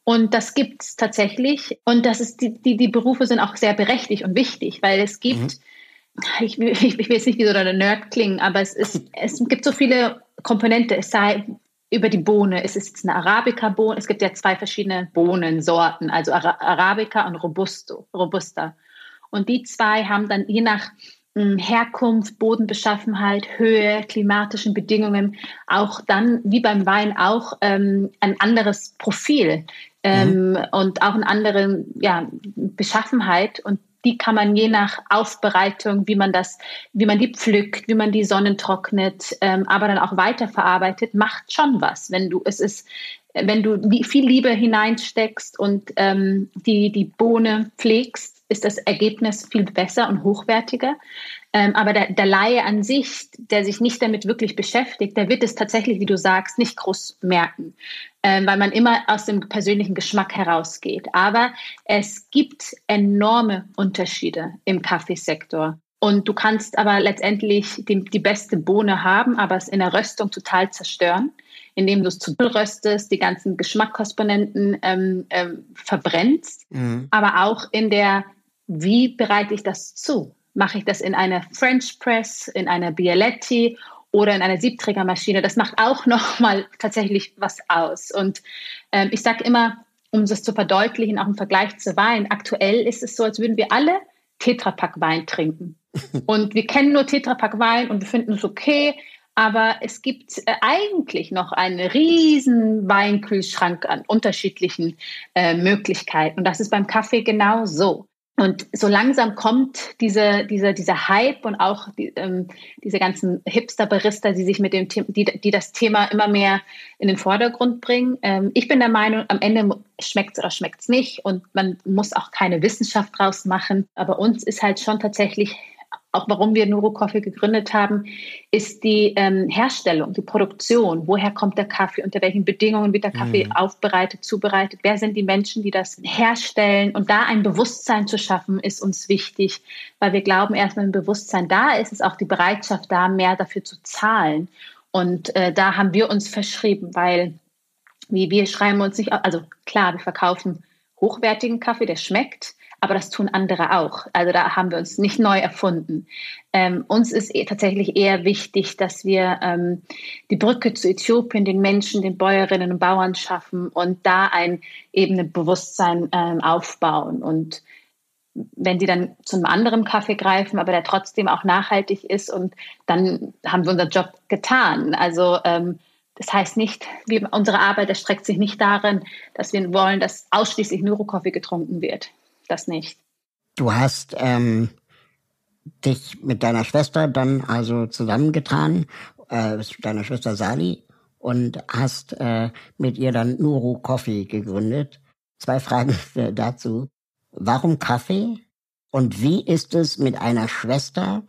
Und das gibt's tatsächlich. Und das ist die, die, die Berufe sind auch sehr berechtigt und wichtig, weil es gibt mhm ich, ich, ich will jetzt nicht wie so eine Nerd klingen, aber es, ist, [laughs] es gibt so viele Komponente. Es sei über die Bohne, es ist eine Arabica-Bohne. Es gibt ja zwei verschiedene Bohnensorten, also Arabica und Robusto, Robusta. Und die zwei haben dann je nach hm, Herkunft, Bodenbeschaffenheit, Höhe, klimatischen Bedingungen auch dann, wie beim Wein auch, ähm, ein anderes Profil ähm, mhm. und auch eine andere ja, Beschaffenheit. Und die kann man je nach Aufbereitung, wie man das, wie man die pflückt, wie man die Sonnen trocknet, ähm, aber dann auch weiterverarbeitet, macht schon was. Wenn du es ist, wenn du viel Liebe hineinsteckst und ähm, die die Bohne pflegst, ist das Ergebnis viel besser und hochwertiger. Ähm, aber der, der Laie an sich, der sich nicht damit wirklich beschäftigt, der wird es tatsächlich, wie du sagst, nicht groß merken, ähm, weil man immer aus dem persönlichen Geschmack herausgeht. Aber es gibt enorme Unterschiede im Kaffeesektor. Und du kannst aber letztendlich die, die beste Bohne haben, aber es in der Röstung total zerstören, indem du es zu röstest, die ganzen Geschmackskomponenten ähm, ähm, verbrennst, mhm. aber auch in der, wie bereite ich das zu? Mache ich das in einer French Press, in einer Bialetti oder in einer Siebträgermaschine? Das macht auch [laughs] nochmal tatsächlich was aus. Und ähm, ich sage immer, um das zu verdeutlichen, auch im Vergleich zu Wein, aktuell ist es so, als würden wir alle Tetrapack Wein trinken. [laughs] Und wir kennen nur Tetrapack Wein und wir finden es okay, aber es gibt äh, eigentlich noch einen riesen Weinkühlschrank an unterschiedlichen äh, Möglichkeiten. Und das ist beim Kaffee genau so. Und so langsam kommt diese, diese, dieser Hype und auch die, ähm, diese ganzen Hipster-Barista, die sich mit dem Thema, die, die das Thema immer mehr in den Vordergrund bringen. Ähm, ich bin der Meinung, am Ende schmeckt es oder schmeckt es nicht und man muss auch keine Wissenschaft draus machen. Aber uns ist halt schon tatsächlich auch warum wir Nuro Coffee gegründet haben, ist die ähm, Herstellung, die Produktion. Woher kommt der Kaffee? Unter welchen Bedingungen wird der Kaffee mhm. aufbereitet, zubereitet? Wer sind die Menschen, die das herstellen? Und da ein Bewusstsein zu schaffen, ist uns wichtig, weil wir glauben, erst wenn ein Bewusstsein da ist, ist auch die Bereitschaft da, mehr dafür zu zahlen. Und äh, da haben wir uns verschrieben, weil wie wir schreiben uns nicht, also klar, wir verkaufen hochwertigen Kaffee, der schmeckt aber das tun andere auch. Also da haben wir uns nicht neu erfunden. Ähm, uns ist eh tatsächlich eher wichtig, dass wir ähm, die Brücke zu Äthiopien, den Menschen, den Bäuerinnen und Bauern schaffen und da ein eben ein Bewusstsein ähm, aufbauen. Und wenn die dann zu einem anderen Kaffee greifen, aber der trotzdem auch nachhaltig ist und dann haben wir unseren Job getan. Also ähm, das heißt nicht, wie unsere Arbeit erstreckt sich nicht darin, dass wir wollen, dass ausschließlich Neurokaffee getrunken wird das nicht. Du hast ähm, dich mit deiner Schwester dann also zusammengetan, äh, deiner Schwester Sali, und hast äh, mit ihr dann Nuru Coffee gegründet. Zwei Fragen [laughs] dazu. Warum Kaffee? Und wie ist es mit einer Schwester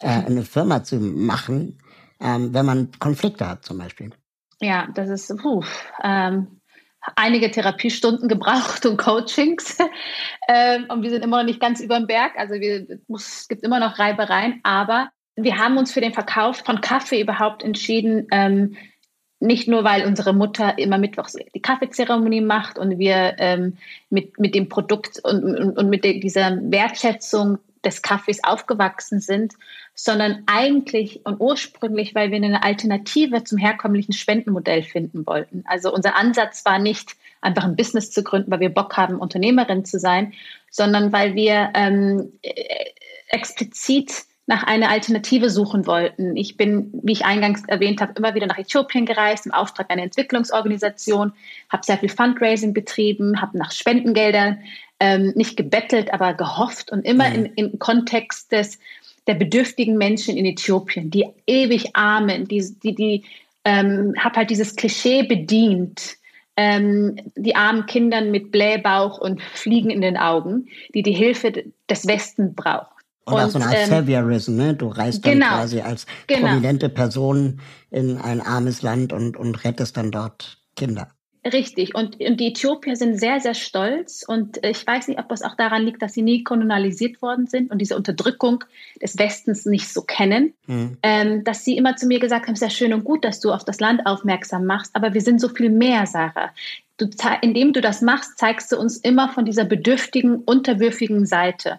äh, eine Firma zu machen, ähm, wenn man Konflikte hat zum Beispiel? Ja, das ist, puh, ähm, einige Therapiestunden gebraucht und Coachings. [laughs] Ähm, und wir sind immer noch nicht ganz über dem Berg. Also wir, es gibt immer noch Reibereien. Aber wir haben uns für den Verkauf von Kaffee überhaupt entschieden. Ähm, nicht nur, weil unsere Mutter immer mittwochs die Kaffeezeremonie macht und wir ähm, mit, mit dem Produkt und, und, und mit dieser Wertschätzung des Kaffees aufgewachsen sind, sondern eigentlich und ursprünglich, weil wir eine Alternative zum herkömmlichen Spendenmodell finden wollten. Also unser Ansatz war nicht einfach ein Business zu gründen, weil wir Bock haben, Unternehmerin zu sein, sondern weil wir ähm, explizit nach einer Alternative suchen wollten. Ich bin, wie ich eingangs erwähnt habe, immer wieder nach Äthiopien gereist im Auftrag einer Entwicklungsorganisation, habe sehr viel Fundraising betrieben, habe nach Spendengeldern ähm, nicht gebettelt, aber gehofft und immer mhm. in, im Kontext des der bedürftigen Menschen in Äthiopien, die ewig Armen, die, die, die ähm, habe halt dieses Klischee bedient, ähm, die armen Kindern mit Blähbauch und Fliegen in den Augen, die die Hilfe des Westen braucht. Und, und auch so eine Art ähm, Saviorism, ne? Du reist dann genau, quasi als genau. prominente Person in ein armes Land und, und rettest dann dort Kinder. Richtig. Und, und die Äthiopier sind sehr, sehr stolz. Und ich weiß nicht, ob es auch daran liegt, dass sie nie kolonialisiert worden sind und diese Unterdrückung des Westens nicht so kennen, mhm. ähm, dass sie immer zu mir gesagt haben, sehr schön und gut, dass du auf das Land aufmerksam machst, aber wir sind so viel mehr, Sarah. Du, indem du das machst, zeigst du uns immer von dieser bedürftigen, unterwürfigen Seite.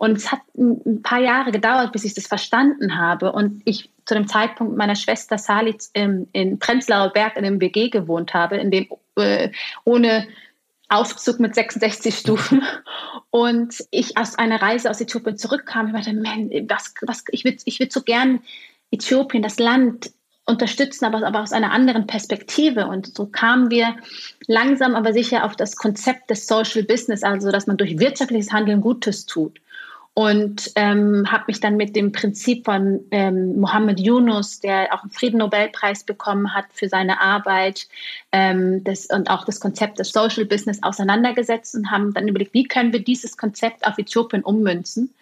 Und es hat ein paar Jahre gedauert, bis ich das verstanden habe. Und ich zu dem Zeitpunkt meiner Schwester Sali in, in Prenzlauer Berg in einem WG gewohnt habe, in dem äh, ohne Aufzug mit 66 Stufen. [laughs] Und ich aus einer Reise aus Äthiopien zurückkam. Ich dachte, man, was, was, ich würde ich würd so gern Äthiopien, das Land, unterstützen, aber, aber aus einer anderen Perspektive. Und so kamen wir langsam aber sicher auf das Konzept des Social Business, also dass man durch wirtschaftliches Handeln Gutes tut und ähm, habe mich dann mit dem Prinzip von ähm, Mohammed Yunus, der auch einen Friedennobelpreis bekommen hat für seine Arbeit ähm, das, und auch das Konzept des Social Business auseinandergesetzt und haben dann überlegt, wie können wir dieses Konzept auf Äthiopien ummünzen.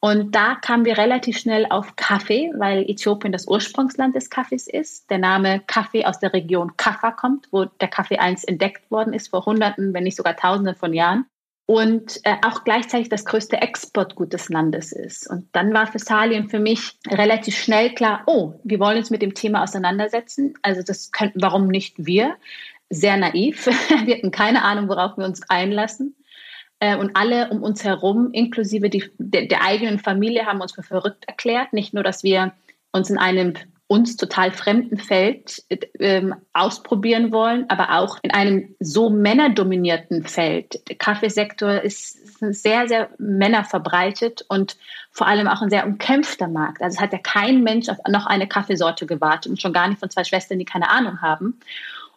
Und da kamen wir relativ schnell auf Kaffee, weil Äthiopien das Ursprungsland des Kaffees ist. Der Name Kaffee aus der Region Kaffa kommt, wo der Kaffee einst entdeckt worden ist vor Hunderten, wenn nicht sogar Tausenden von Jahren. Und äh, auch gleichzeitig das größte Exportgut des Landes ist. Und dann war und für mich relativ schnell klar, oh, wir wollen uns mit dem Thema auseinandersetzen. Also das könnten, warum nicht wir? Sehr naiv. [laughs] wir hatten keine Ahnung, worauf wir uns einlassen. Äh, und alle um uns herum, inklusive die, der, der eigenen Familie, haben uns für verrückt erklärt. Nicht nur, dass wir uns in einem uns total fremden Feld ähm, ausprobieren wollen, aber auch in einem so männerdominierten Feld. Der Kaffeesektor ist sehr, sehr männerverbreitet und vor allem auch ein sehr umkämpfter Markt. Also es hat ja kein Mensch auf noch eine Kaffeesorte gewartet und schon gar nicht von zwei Schwestern, die keine Ahnung haben.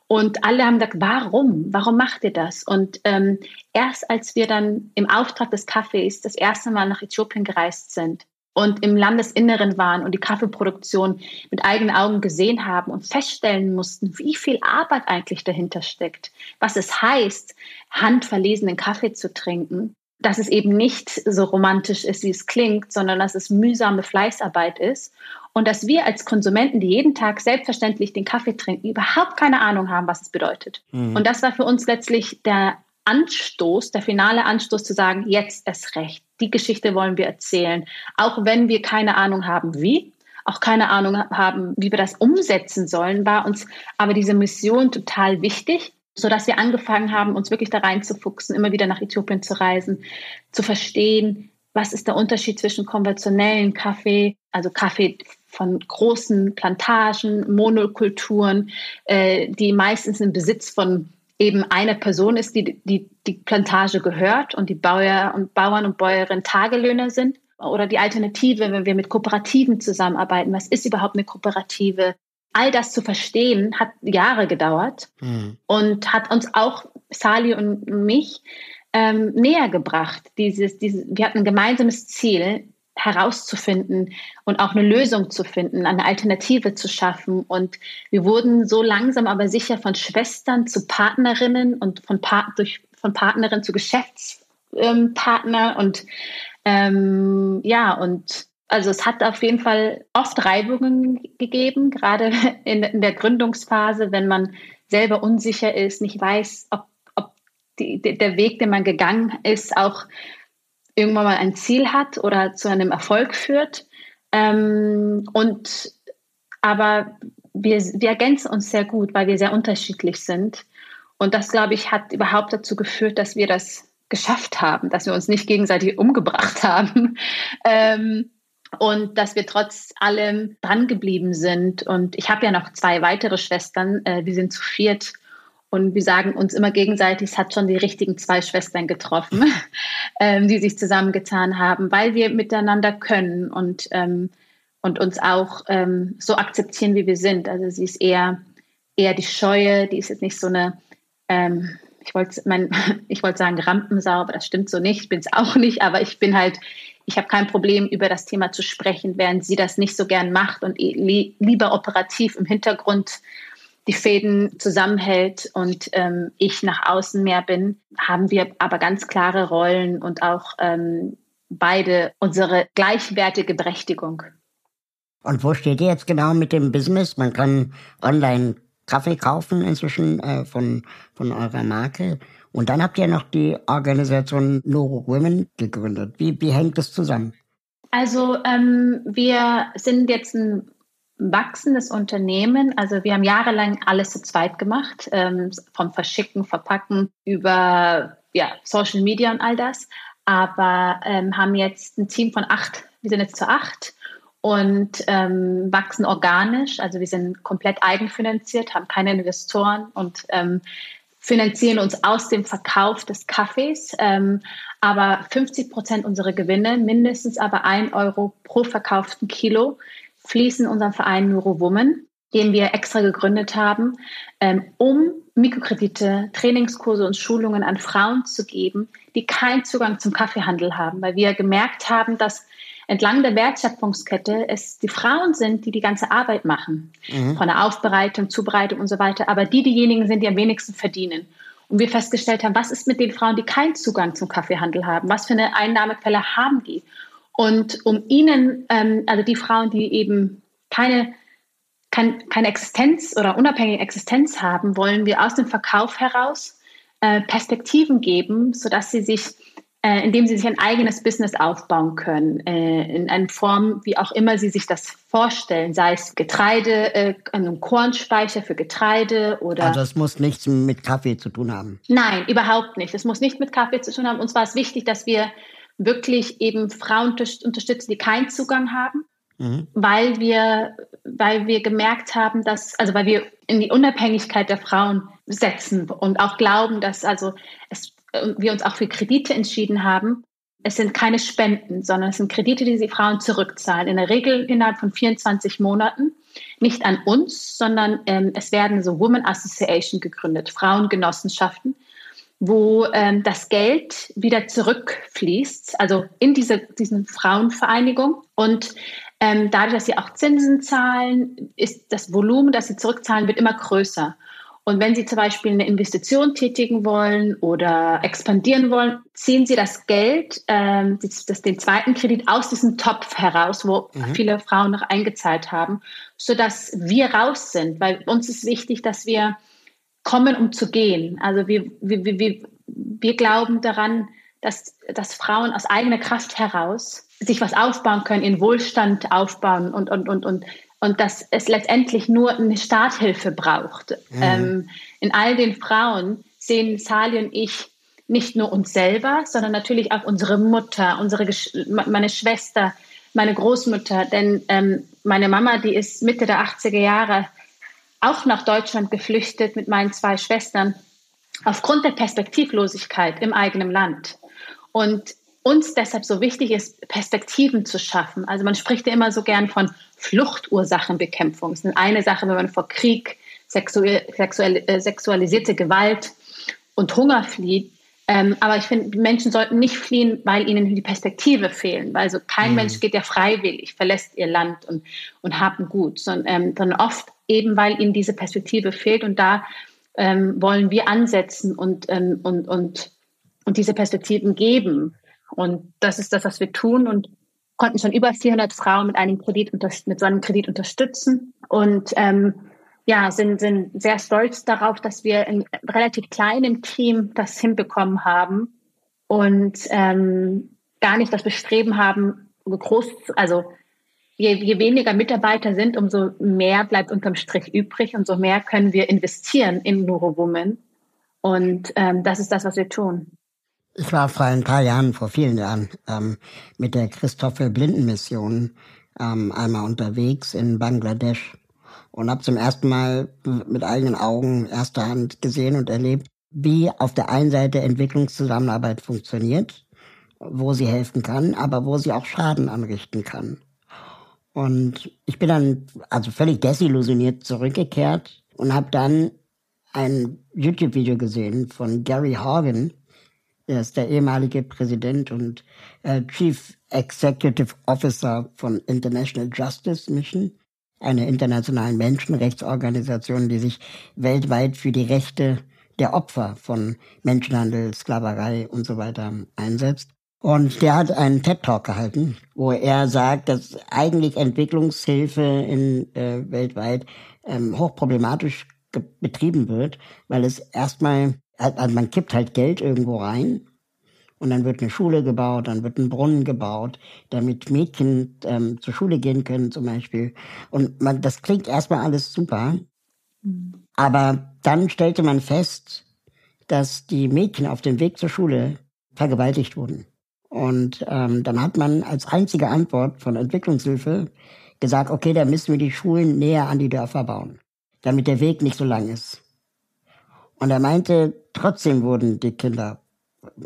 Und alle haben gesagt, warum? Warum macht ihr das? Und ähm, erst als wir dann im Auftrag des Kaffees das erste Mal nach Äthiopien gereist sind und im Landesinneren waren und die Kaffeeproduktion mit eigenen Augen gesehen haben und feststellen mussten, wie viel Arbeit eigentlich dahinter steckt, was es heißt, handverlesenen Kaffee zu trinken, dass es eben nicht so romantisch ist, wie es klingt, sondern dass es mühsame Fleißarbeit ist und dass wir als Konsumenten, die jeden Tag selbstverständlich den Kaffee trinken, überhaupt keine Ahnung haben, was es bedeutet. Mhm. Und das war für uns letztlich der Anstoß, der finale Anstoß zu sagen, jetzt erst recht. Die Geschichte wollen wir erzählen, auch wenn wir keine Ahnung haben, wie, auch keine Ahnung haben, wie wir das umsetzen sollen, war uns aber diese Mission total wichtig, so dass wir angefangen haben, uns wirklich da reinzufuchsen, immer wieder nach Äthiopien zu reisen, zu verstehen, was ist der Unterschied zwischen konventionellen Kaffee, also Kaffee von großen Plantagen, Monokulturen, äh, die meistens im Besitz von eben einer Person ist, die die, die Plantage gehört und die Bauer und Bauern und Bäuerinnen Tagelöhner sind. Oder die Alternative, wenn wir mit Kooperativen zusammenarbeiten, was ist überhaupt eine Kooperative? All das zu verstehen, hat Jahre gedauert mhm. und hat uns auch, Sali und mich, ähm, näher gebracht. Dieses, dieses, wir hatten ein gemeinsames Ziel, herauszufinden und auch eine Lösung zu finden, eine Alternative zu schaffen. Und wir wurden so langsam aber sicher von Schwestern zu Partnerinnen und von, pa durch, von Partnerin zu Geschäftspartner. Und ähm, ja, und also es hat auf jeden Fall oft Reibungen gegeben, gerade [laughs] in, in der Gründungsphase, wenn man selber unsicher ist, nicht weiß, ob, ob die, der Weg, den man gegangen ist, auch irgendwann mal ein Ziel hat oder zu einem Erfolg führt. Ähm, und aber wir, wir ergänzen uns sehr gut, weil wir sehr unterschiedlich sind. Und das, glaube ich, hat überhaupt dazu geführt, dass wir das geschafft haben, dass wir uns nicht gegenseitig umgebracht [laughs] haben. Ähm, und dass wir trotz allem dran geblieben sind. Und ich habe ja noch zwei weitere Schwestern, äh, wir sind zu viert und wir sagen uns immer gegenseitig, es hat schon die richtigen zwei Schwestern getroffen, [laughs] ähm, die sich zusammengetan haben, weil wir miteinander können und, ähm, und uns auch ähm, so akzeptieren, wie wir sind. Also sie ist eher, eher die Scheue, die ist jetzt nicht so eine, ähm, ich wollte [laughs] wollte sagen Rampensau, aber das stimmt so nicht, ich bin es auch nicht, aber ich bin halt, ich habe kein Problem, über das Thema zu sprechen, während sie das nicht so gern macht und lieber operativ im Hintergrund die Fäden zusammenhält und ähm, ich nach außen mehr bin, haben wir aber ganz klare Rollen und auch ähm, beide unsere gleichwertige Berechtigung. Und wo steht ihr jetzt genau mit dem Business? Man kann online Kaffee kaufen inzwischen äh, von, von eurer Marke. Und dann habt ihr noch die Organisation Noro Women gegründet. Wie, wie hängt das zusammen? Also ähm, wir sind jetzt ein wachsendes Unternehmen. Also wir haben jahrelang alles zu zweit gemacht, ähm, vom Verschicken, Verpacken über ja, Social Media und all das. Aber ähm, haben jetzt ein Team von acht, wir sind jetzt zu acht und ähm, wachsen organisch. Also wir sind komplett eigenfinanziert, haben keine Investoren und ähm, finanzieren uns aus dem Verkauf des Kaffees. Ähm, aber 50 Prozent unserer Gewinne, mindestens aber ein Euro pro verkauften Kilo, fließen unseren Verein Neurowoman, den wir extra gegründet haben, ähm, um Mikrokredite, Trainingskurse und Schulungen an Frauen zu geben, die keinen Zugang zum Kaffeehandel haben, weil wir gemerkt haben, dass entlang der Wertschöpfungskette es die Frauen sind, die die ganze Arbeit machen, mhm. von der Aufbereitung, Zubereitung und so weiter, aber die diejenigen sind, die am wenigsten verdienen. Und wir festgestellt haben, was ist mit den Frauen, die keinen Zugang zum Kaffeehandel haben? Was für eine Einnahmequelle haben die? Und um ihnen, ähm, also die Frauen, die eben keine, kein, keine Existenz oder unabhängige Existenz haben, wollen wir aus dem Verkauf heraus äh, Perspektiven geben, sodass sie sich äh, indem sie sich ein eigenes Business aufbauen können, äh, in einer Form, wie auch immer sie sich das vorstellen, sei es Getreide, äh, ein Kornspeicher für Getreide oder. Also es muss nichts mit Kaffee zu tun haben. Nein, überhaupt nicht. Es muss nicht mit Kaffee zu tun haben. Uns war es wichtig, dass wir wirklich eben Frauen unterstützen, die keinen Zugang haben. Mhm. Weil wir, weil wir gemerkt haben, dass, also weil wir in die Unabhängigkeit der Frauen setzen und auch glauben, dass also es wir uns auch für Kredite entschieden haben, es sind keine Spenden, sondern es sind Kredite, die die Frauen zurückzahlen. In der Regel innerhalb von 24 Monaten. Nicht an uns, sondern ähm, es werden so Women Association gegründet, Frauengenossenschaften, wo ähm, das Geld wieder zurückfließt, also in diese diesen Frauenvereinigung. Und ähm, dadurch, dass sie auch Zinsen zahlen, ist das Volumen, das sie zurückzahlen, wird immer größer. Und wenn Sie zum Beispiel eine Investition tätigen wollen oder expandieren wollen, ziehen Sie das Geld, ähm, das, das, den zweiten Kredit aus diesem Topf heraus, wo mhm. viele Frauen noch eingezahlt haben, sodass wir raus sind. Weil uns ist wichtig, dass wir kommen, um zu gehen. Also wir, wir, wir, wir glauben daran, dass, dass Frauen aus eigener Kraft heraus sich was aufbauen können, ihren Wohlstand aufbauen und, und, und, und und dass es letztendlich nur eine Starthilfe braucht. Mhm. Ähm, in all den Frauen sehen Sali und ich nicht nur uns selber, sondern natürlich auch unsere Mutter, unsere meine Schwester, meine Großmutter. Denn ähm, meine Mama, die ist Mitte der 80er Jahre auch nach Deutschland geflüchtet mit meinen zwei Schwestern aufgrund der Perspektivlosigkeit im eigenen Land. Und uns deshalb so wichtig ist, Perspektiven zu schaffen. Also man spricht ja immer so gern von Fluchtursachenbekämpfung. Es ist eine Sache, wenn man vor Krieg, sexuell, sexuell, äh, sexualisierte Gewalt und Hunger flieht. Ähm, aber ich finde, Menschen sollten nicht fliehen, weil ihnen die Perspektive fehlen. Weil so kein mhm. Mensch geht ja freiwillig, verlässt ihr Land und, und haben gut, sondern, ähm, sondern oft eben, weil ihnen diese Perspektive fehlt. Und da ähm, wollen wir ansetzen und, ähm, und, und, und diese Perspektiven geben. Und das ist das, was wir tun und konnten schon über 400 Frauen mit einem Kredit mit so einem Kredit unterstützen und ähm, ja, sind, sind sehr stolz darauf, dass wir in relativ kleinem Team das hinbekommen haben und ähm, gar nicht das Bestreben haben, groß, also je, je weniger Mitarbeiter sind, umso mehr bleibt unterm Strich übrig und so mehr können wir investieren in Neurowoman. Und ähm, das ist das, was wir tun. Ich war vor ein paar Jahren, vor vielen Jahren, ähm, mit der Christoffel Blinden Mission ähm, einmal unterwegs in Bangladesch und habe zum ersten Mal mit eigenen Augen erster Hand gesehen und erlebt, wie auf der einen Seite Entwicklungszusammenarbeit funktioniert, wo sie helfen kann, aber wo sie auch Schaden anrichten kann. Und ich bin dann also völlig desillusioniert zurückgekehrt und habe dann ein YouTube-Video gesehen von Gary Horgan, er ist der ehemalige Präsident und äh, Chief Executive Officer von International Justice Mission, einer internationalen Menschenrechtsorganisation, die sich weltweit für die Rechte der Opfer von Menschenhandel, Sklaverei und so weiter einsetzt. Und der hat einen TED-Talk gehalten, wo er sagt, dass eigentlich Entwicklungshilfe in äh, weltweit ähm, hochproblematisch betrieben wird, weil es erstmal also man kippt halt Geld irgendwo rein und dann wird eine Schule gebaut, dann wird ein Brunnen gebaut, damit Mädchen ähm, zur Schule gehen können zum Beispiel. Und man, das klingt erstmal alles super, aber dann stellte man fest, dass die Mädchen auf dem Weg zur Schule vergewaltigt wurden. Und ähm, dann hat man als einzige Antwort von Entwicklungshilfe gesagt, okay, dann müssen wir die Schulen näher an die Dörfer bauen, damit der Weg nicht so lang ist. Und er meinte, trotzdem wurden die Kinder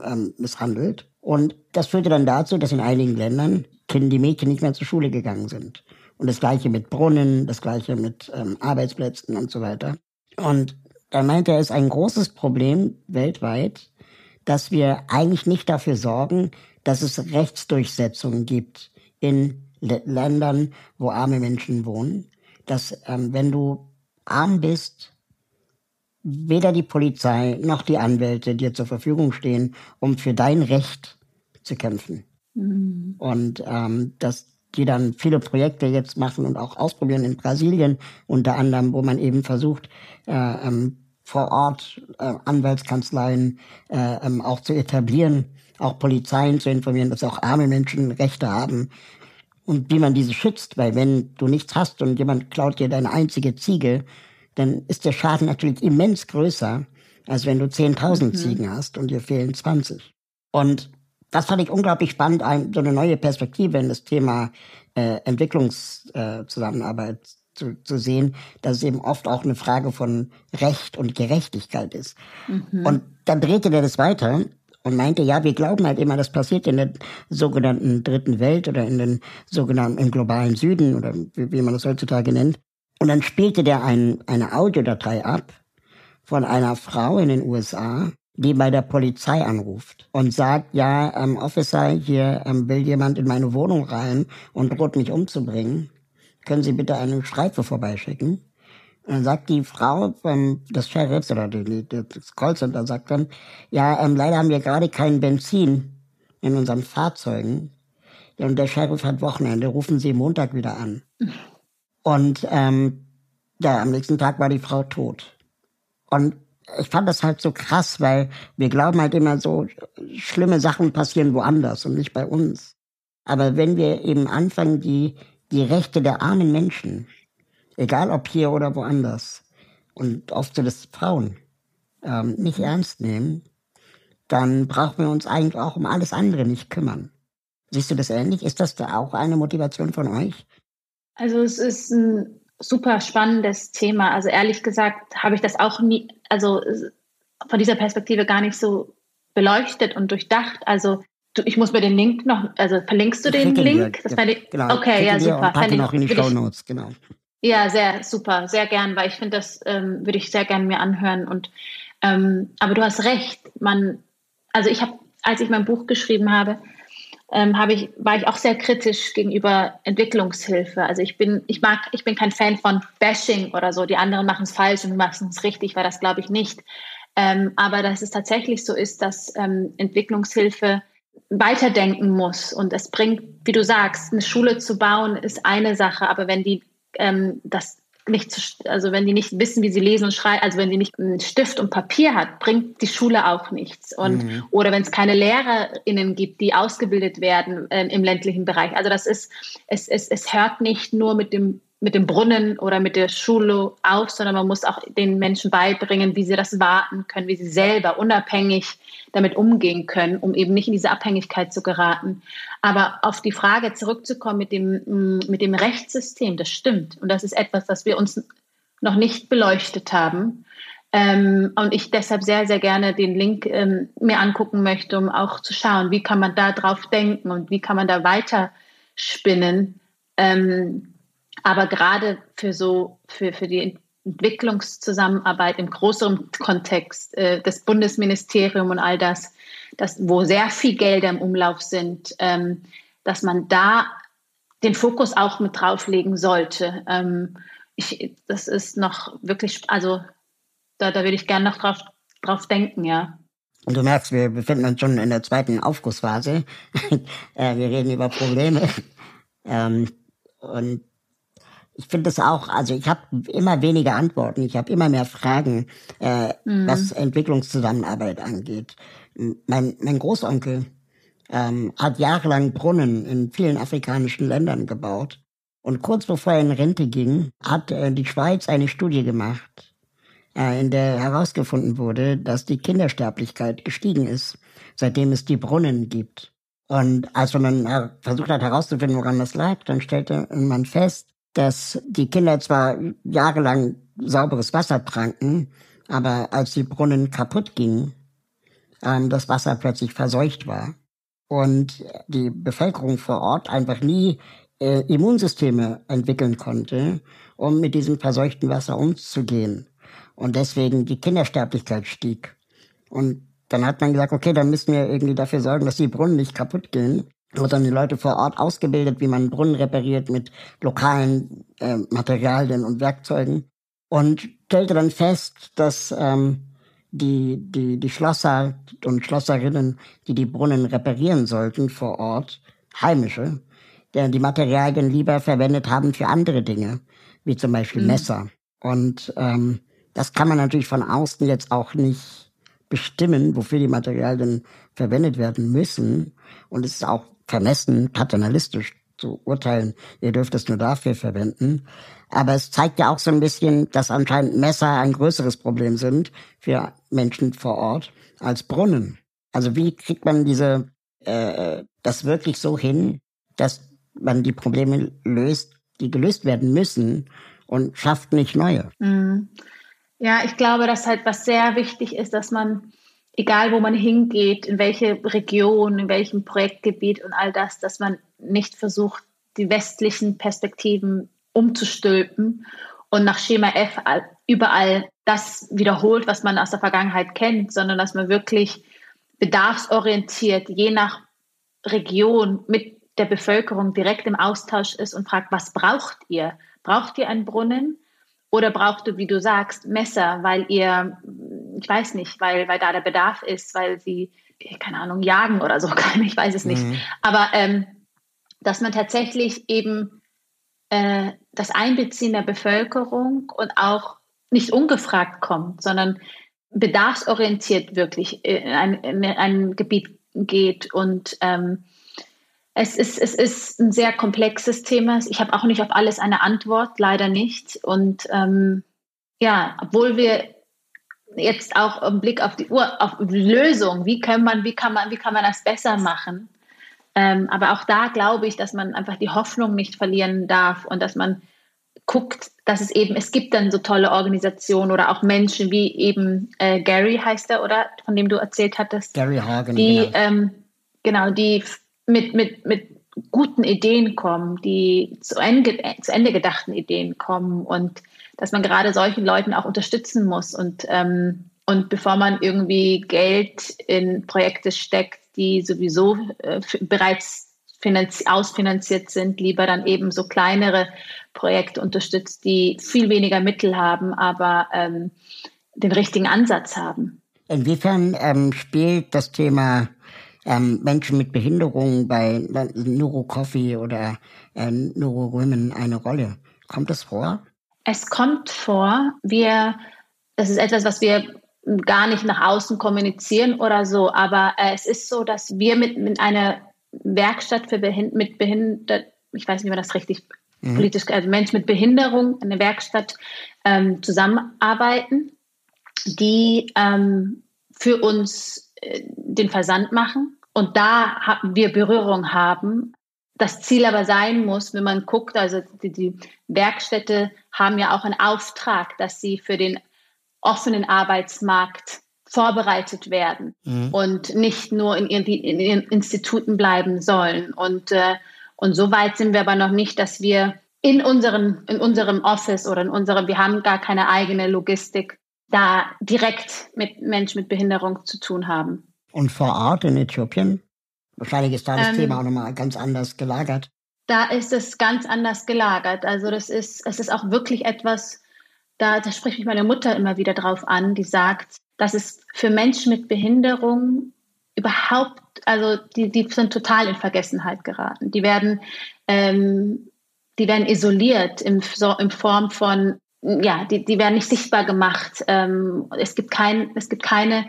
ähm, misshandelt. Und das führte dann dazu, dass in einigen Ländern Kinder, die Mädchen nicht mehr zur Schule gegangen sind. Und das gleiche mit Brunnen, das gleiche mit ähm, Arbeitsplätzen und so weiter. Und dann meinte er, es ist ein großes Problem weltweit, dass wir eigentlich nicht dafür sorgen, dass es Rechtsdurchsetzungen gibt in Ländern, wo arme Menschen wohnen. Dass ähm, wenn du arm bist, weder die Polizei noch die Anwälte dir zur Verfügung stehen, um für dein Recht zu kämpfen. Mhm. Und ähm, dass die dann viele Projekte jetzt machen und auch ausprobieren in Brasilien, unter anderem, wo man eben versucht, äh, ähm, vor Ort äh, Anwaltskanzleien äh, ähm, auch zu etablieren, auch Polizeien zu informieren, dass auch arme Menschen Rechte haben und wie man diese schützt, weil wenn du nichts hast und jemand klaut dir deine einzige Ziege, dann ist der Schaden natürlich immens größer, als wenn du 10.000 mhm. Ziegen hast und dir fehlen 20. Und das fand ich unglaublich spannend, so eine neue Perspektive in das Thema äh, Entwicklungszusammenarbeit äh, zu, zu sehen, dass es eben oft auch eine Frage von Recht und Gerechtigkeit ist. Mhm. Und dann drehte der das weiter und meinte, ja, wir glauben halt immer, das passiert in der sogenannten dritten Welt oder in den sogenannten im globalen Süden oder wie, wie man das heutzutage nennt. Und dann spielte der ein, eine Audiodatei ab von einer Frau in den USA, die bei der Polizei anruft und sagt, ja, ähm, Officer, hier ähm, will jemand in meine Wohnung rein und droht mich umzubringen. Können Sie bitte eine Streife vorbeischicken? Dann sagt die Frau ähm, des Sheriffs oder die, die, das Callcenter sagt dann, ja, ähm, leider haben wir gerade kein Benzin in unseren Fahrzeugen. Und der Sheriff hat Wochenende, rufen Sie Montag wieder an. Und ähm, ja, am nächsten Tag war die Frau tot. Und ich fand das halt so krass, weil wir glauben halt immer so, schlimme Sachen passieren woanders und nicht bei uns. Aber wenn wir eben anfangen, die, die Rechte der armen Menschen, egal ob hier oder woanders, und oft so das Frauen, ähm, nicht ernst nehmen, dann brauchen wir uns eigentlich auch um alles andere nicht kümmern. Siehst du das ähnlich? Ist das da auch eine Motivation von euch? Also es ist ein super spannendes Thema. Also ehrlich gesagt habe ich das auch nie, also von dieser Perspektive gar nicht so beleuchtet und durchdacht. Also du, ich muss mir den Link noch, also verlinkst du den Link? Dir, ja, genau, okay, ja, super. Packe noch in die Show Notes, genau. Ja, sehr super, sehr gern, weil ich finde, das ähm, würde ich sehr gern mir anhören. Und ähm, aber du hast recht, man, also ich habe, als ich mein Buch geschrieben habe, ähm, habe ich, war ich auch sehr kritisch gegenüber Entwicklungshilfe. Also ich bin, ich mag, ich bin kein Fan von Bashing oder so. Die anderen machen es falsch und machen es richtig, weil das glaube ich nicht. Ähm, aber dass es tatsächlich so ist, dass ähm, Entwicklungshilfe weiterdenken muss und es bringt, wie du sagst, eine Schule zu bauen ist eine Sache, aber wenn die ähm, das nicht also wenn die nicht wissen, wie sie lesen und schreiben, also wenn sie nicht einen Stift und Papier hat, bringt die Schule auch nichts. Und mhm. oder wenn es keine LehrerInnen gibt, die ausgebildet werden äh, im ländlichen Bereich. Also das ist, es, es, es hört nicht nur mit dem mit dem Brunnen oder mit der Schule auf, sondern man muss auch den Menschen beibringen, wie sie das warten können, wie sie selber unabhängig damit umgehen können, um eben nicht in diese Abhängigkeit zu geraten. Aber auf die Frage zurückzukommen mit dem, mm, mit dem Rechtssystem, das stimmt. Und das ist etwas, das wir uns noch nicht beleuchtet haben. Ähm, und ich deshalb sehr, sehr gerne den Link ähm, mir angucken möchte, um auch zu schauen, wie kann man da drauf denken und wie kann man da weiter spinnen. Ähm, aber gerade für so, für, für die Entwicklungszusammenarbeit im größeren Kontext, äh, das Bundesministerium und all das, das, wo sehr viel Gelder im Umlauf sind, ähm, dass man da den Fokus auch mit drauflegen sollte. Ähm, ich, das ist noch wirklich, also da, da würde ich gerne noch drauf, drauf denken, ja. Und du merkst, wir befinden uns schon in der zweiten Aufgussphase. [laughs] äh, wir reden über Probleme. [laughs] ähm, und ich finde es auch, also ich habe immer weniger Antworten, ich habe immer mehr Fragen, äh, mhm. was Entwicklungszusammenarbeit angeht. Mein, mein Großonkel ähm, hat jahrelang Brunnen in vielen afrikanischen Ländern gebaut. Und kurz bevor er in Rente ging, hat äh, die Schweiz eine Studie gemacht, äh, in der herausgefunden wurde, dass die Kindersterblichkeit gestiegen ist, seitdem es die Brunnen gibt. Und als man versucht hat herauszufinden, woran das lag, dann stellte man fest, dass die Kinder zwar jahrelang sauberes Wasser tranken, aber als die Brunnen kaputt gingen, ähm, das Wasser plötzlich verseucht war und die Bevölkerung vor Ort einfach nie äh, Immunsysteme entwickeln konnte, um mit diesem verseuchten Wasser umzugehen. Und deswegen die Kindersterblichkeit stieg. Und dann hat man gesagt, okay, dann müssen wir irgendwie dafür sorgen, dass die Brunnen nicht kaputt gehen wird dann die Leute vor Ort ausgebildet, wie man Brunnen repariert mit lokalen äh, Materialien und Werkzeugen und stellte dann fest, dass ähm, die, die, die Schlosser und Schlosserinnen, die die Brunnen reparieren sollten vor Ort, heimische, der die Materialien lieber verwendet haben für andere Dinge, wie zum Beispiel mhm. Messer. Und ähm, das kann man natürlich von außen jetzt auch nicht bestimmen, wofür die Materialien verwendet werden müssen. Und es ist auch vermessen, paternalistisch zu urteilen, ihr dürft es nur dafür verwenden. Aber es zeigt ja auch so ein bisschen, dass anscheinend Messer ein größeres Problem sind für Menschen vor Ort als Brunnen. Also wie kriegt man diese äh, das wirklich so hin, dass man die Probleme löst, die gelöst werden müssen und schafft nicht neue? Mhm. Ja, ich glaube, dass halt was sehr wichtig ist, dass man, egal wo man hingeht, in welche Region, in welchem Projektgebiet und all das, dass man nicht versucht, die westlichen Perspektiven umzustülpen und nach Schema F überall das wiederholt, was man aus der Vergangenheit kennt, sondern dass man wirklich bedarfsorientiert, je nach Region mit der Bevölkerung direkt im Austausch ist und fragt, was braucht ihr? Braucht ihr einen Brunnen? Oder braucht ihr, wie du sagst, Messer, weil ihr, ich weiß nicht, weil, weil da der Bedarf ist, weil sie, keine Ahnung, jagen oder so, [laughs] ich weiß es nicht. Mhm. Aber ähm, dass man tatsächlich eben äh, das Einbeziehen der Bevölkerung und auch nicht ungefragt kommt, sondern bedarfsorientiert wirklich in ein, in ein Gebiet geht. Und ähm, es, ist, es ist ein sehr komplexes Thema. Ich habe auch nicht auf alles eine Antwort, leider nicht. Und ähm, ja, obwohl wir jetzt auch im Blick auf die Uhr, auf Lösung, wie kann man, wie kann man, wie kann man das besser machen? Ähm, aber auch da glaube ich, dass man einfach die Hoffnung nicht verlieren darf und dass man guckt, dass es eben, es gibt dann so tolle Organisationen oder auch Menschen wie eben äh, Gary heißt er, oder? Von dem du erzählt hattest. Gary Hagen. Die, genau. Ähm, genau, die mit, mit, mit guten Ideen kommen, die zu Ende, zu Ende gedachten Ideen kommen und dass man gerade solchen Leuten auch unterstützen muss und, ähm, und bevor man irgendwie Geld in Projekte steckt, die sowieso äh, bereits ausfinanziert sind, lieber dann eben so kleinere Projekte unterstützt, die viel weniger Mittel haben, aber ähm, den richtigen Ansatz haben. Inwiefern ähm, spielt das Thema ähm, Menschen mit Behinderungen bei Neurocoffee oder äh, Neurowomen eine Rolle? Kommt das vor? Es kommt vor. Wir, das ist etwas, was wir gar nicht nach außen kommunizieren oder so, aber äh, es ist so, dass wir mit, mit einer Werkstatt für Behind mit behindert, ich weiß nicht, wie man das richtig mhm. politisch, also Menschen mit Behinderung, eine Werkstatt ähm, zusammenarbeiten, die ähm, für uns äh, den Versand machen und da haben wir Berührung haben. Das Ziel aber sein muss, wenn man guckt, also die, die Werkstätte haben ja auch einen Auftrag, dass sie für den offenen Arbeitsmarkt vorbereitet werden mhm. und nicht nur in ihren, in ihren, Instituten bleiben sollen. Und, äh, und so weit sind wir aber noch nicht, dass wir in, unseren, in unserem Office oder in unserem, wir haben gar keine eigene Logistik, da direkt mit Menschen mit Behinderung zu tun haben. Und vor Ort in Äthiopien? Wahrscheinlich ist da das ähm, Thema auch nochmal ganz anders gelagert. Da ist es ganz anders gelagert. Also das ist, es ist auch wirklich etwas, da, da spricht mich meine Mutter immer wieder drauf an, die sagt, dass es für Menschen mit Behinderung überhaupt, also die, die sind total in Vergessenheit geraten. Die werden, ähm, die werden isoliert im, so, in Form von, ja, die, die werden nicht sichtbar gemacht. Ähm, es, gibt kein, es gibt keine,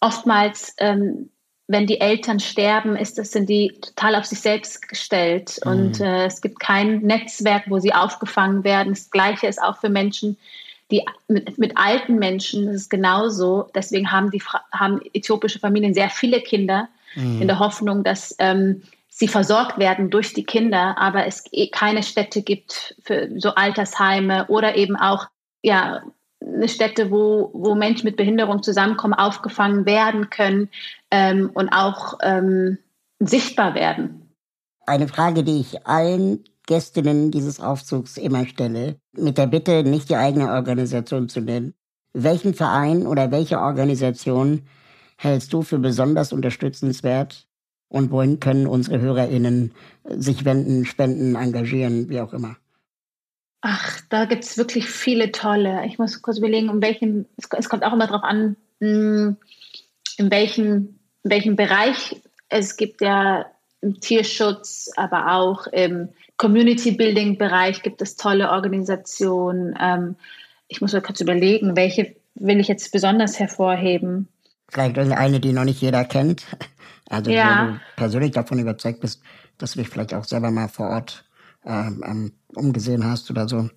oftmals ähm, wenn die Eltern sterben, ist das, sind die total auf sich selbst gestellt. Mhm. Und äh, es gibt kein Netzwerk, wo sie aufgefangen werden. Das Gleiche ist auch für Menschen, die mit, mit alten Menschen, ist genauso. Deswegen haben, die, haben äthiopische Familien sehr viele Kinder mhm. in der Hoffnung, dass ähm, sie versorgt werden durch die Kinder, aber es eh keine Städte gibt für so Altersheime oder eben auch ja, eine Stätte, wo, wo Menschen mit Behinderung zusammenkommen, aufgefangen werden können ähm, und auch ähm, sichtbar werden. Eine Frage, die ich allen Gästinnen dieses Aufzugs immer stelle, mit der Bitte, nicht die eigene Organisation zu nennen. Welchen Verein oder welche Organisation hältst du für besonders unterstützenswert und wohin können unsere HörerInnen sich wenden, spenden, engagieren, wie auch immer? Ach, da gibt es wirklich viele tolle. Ich muss kurz überlegen, um welchen, es, kommt auch immer darauf an, hm, in welchem, in welchem Bereich. Es gibt ja im Tierschutz, aber auch im Community-Building-Bereich gibt es tolle Organisationen. Ähm, ich muss mal kurz überlegen, welche will ich jetzt besonders hervorheben? Vielleicht eine, die noch nicht jeder kennt. Also ja. wenn du persönlich davon überzeugt bist, dass du dich vielleicht auch selber mal vor Ort ähm, ähm, umgesehen hast oder so.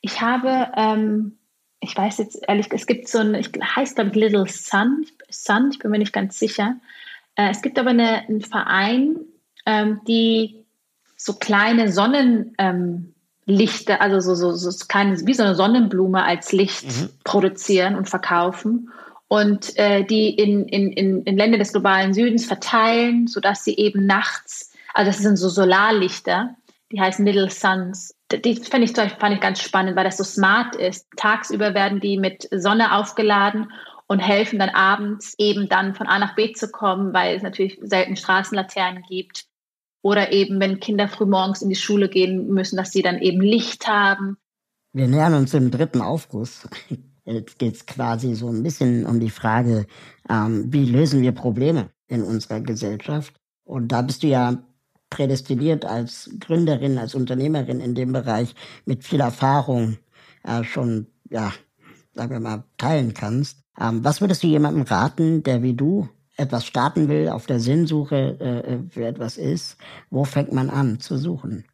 Ich habe, ähm, ich weiß jetzt ehrlich, es gibt so ein, ich heißt glaube Little Sun, Sun, ich bin mir nicht ganz sicher. Äh, es gibt aber eine, einen Verein, ähm, die so kleine Sonnenlichter, ähm, also so, so, so kleine, wie so eine Sonnenblume als Licht mhm. produzieren und verkaufen und äh, die in, in, in, in Länder des globalen Südens verteilen, sodass sie eben nachts, also das sind so Solarlichter, die heißen Middle Suns. Die fand ich, fand ich ganz spannend, weil das so smart ist. Tagsüber werden die mit Sonne aufgeladen und helfen dann abends eben dann von A nach B zu kommen, weil es natürlich selten Straßenlaternen gibt. Oder eben, wenn Kinder früh morgens in die Schule gehen müssen, dass sie dann eben Licht haben. Wir nähern uns dem dritten Aufguss. Jetzt geht es quasi so ein bisschen um die Frage, ähm, wie lösen wir Probleme in unserer Gesellschaft? Und da bist du ja prädestiniert als Gründerin, als Unternehmerin in dem Bereich mit viel Erfahrung äh, schon, ja, sagen wir mal, teilen kannst. Ähm, was würdest du jemandem raten, der wie du etwas starten will, auf der Sinnsuche äh, äh, für etwas ist? Wo fängt man an zu suchen?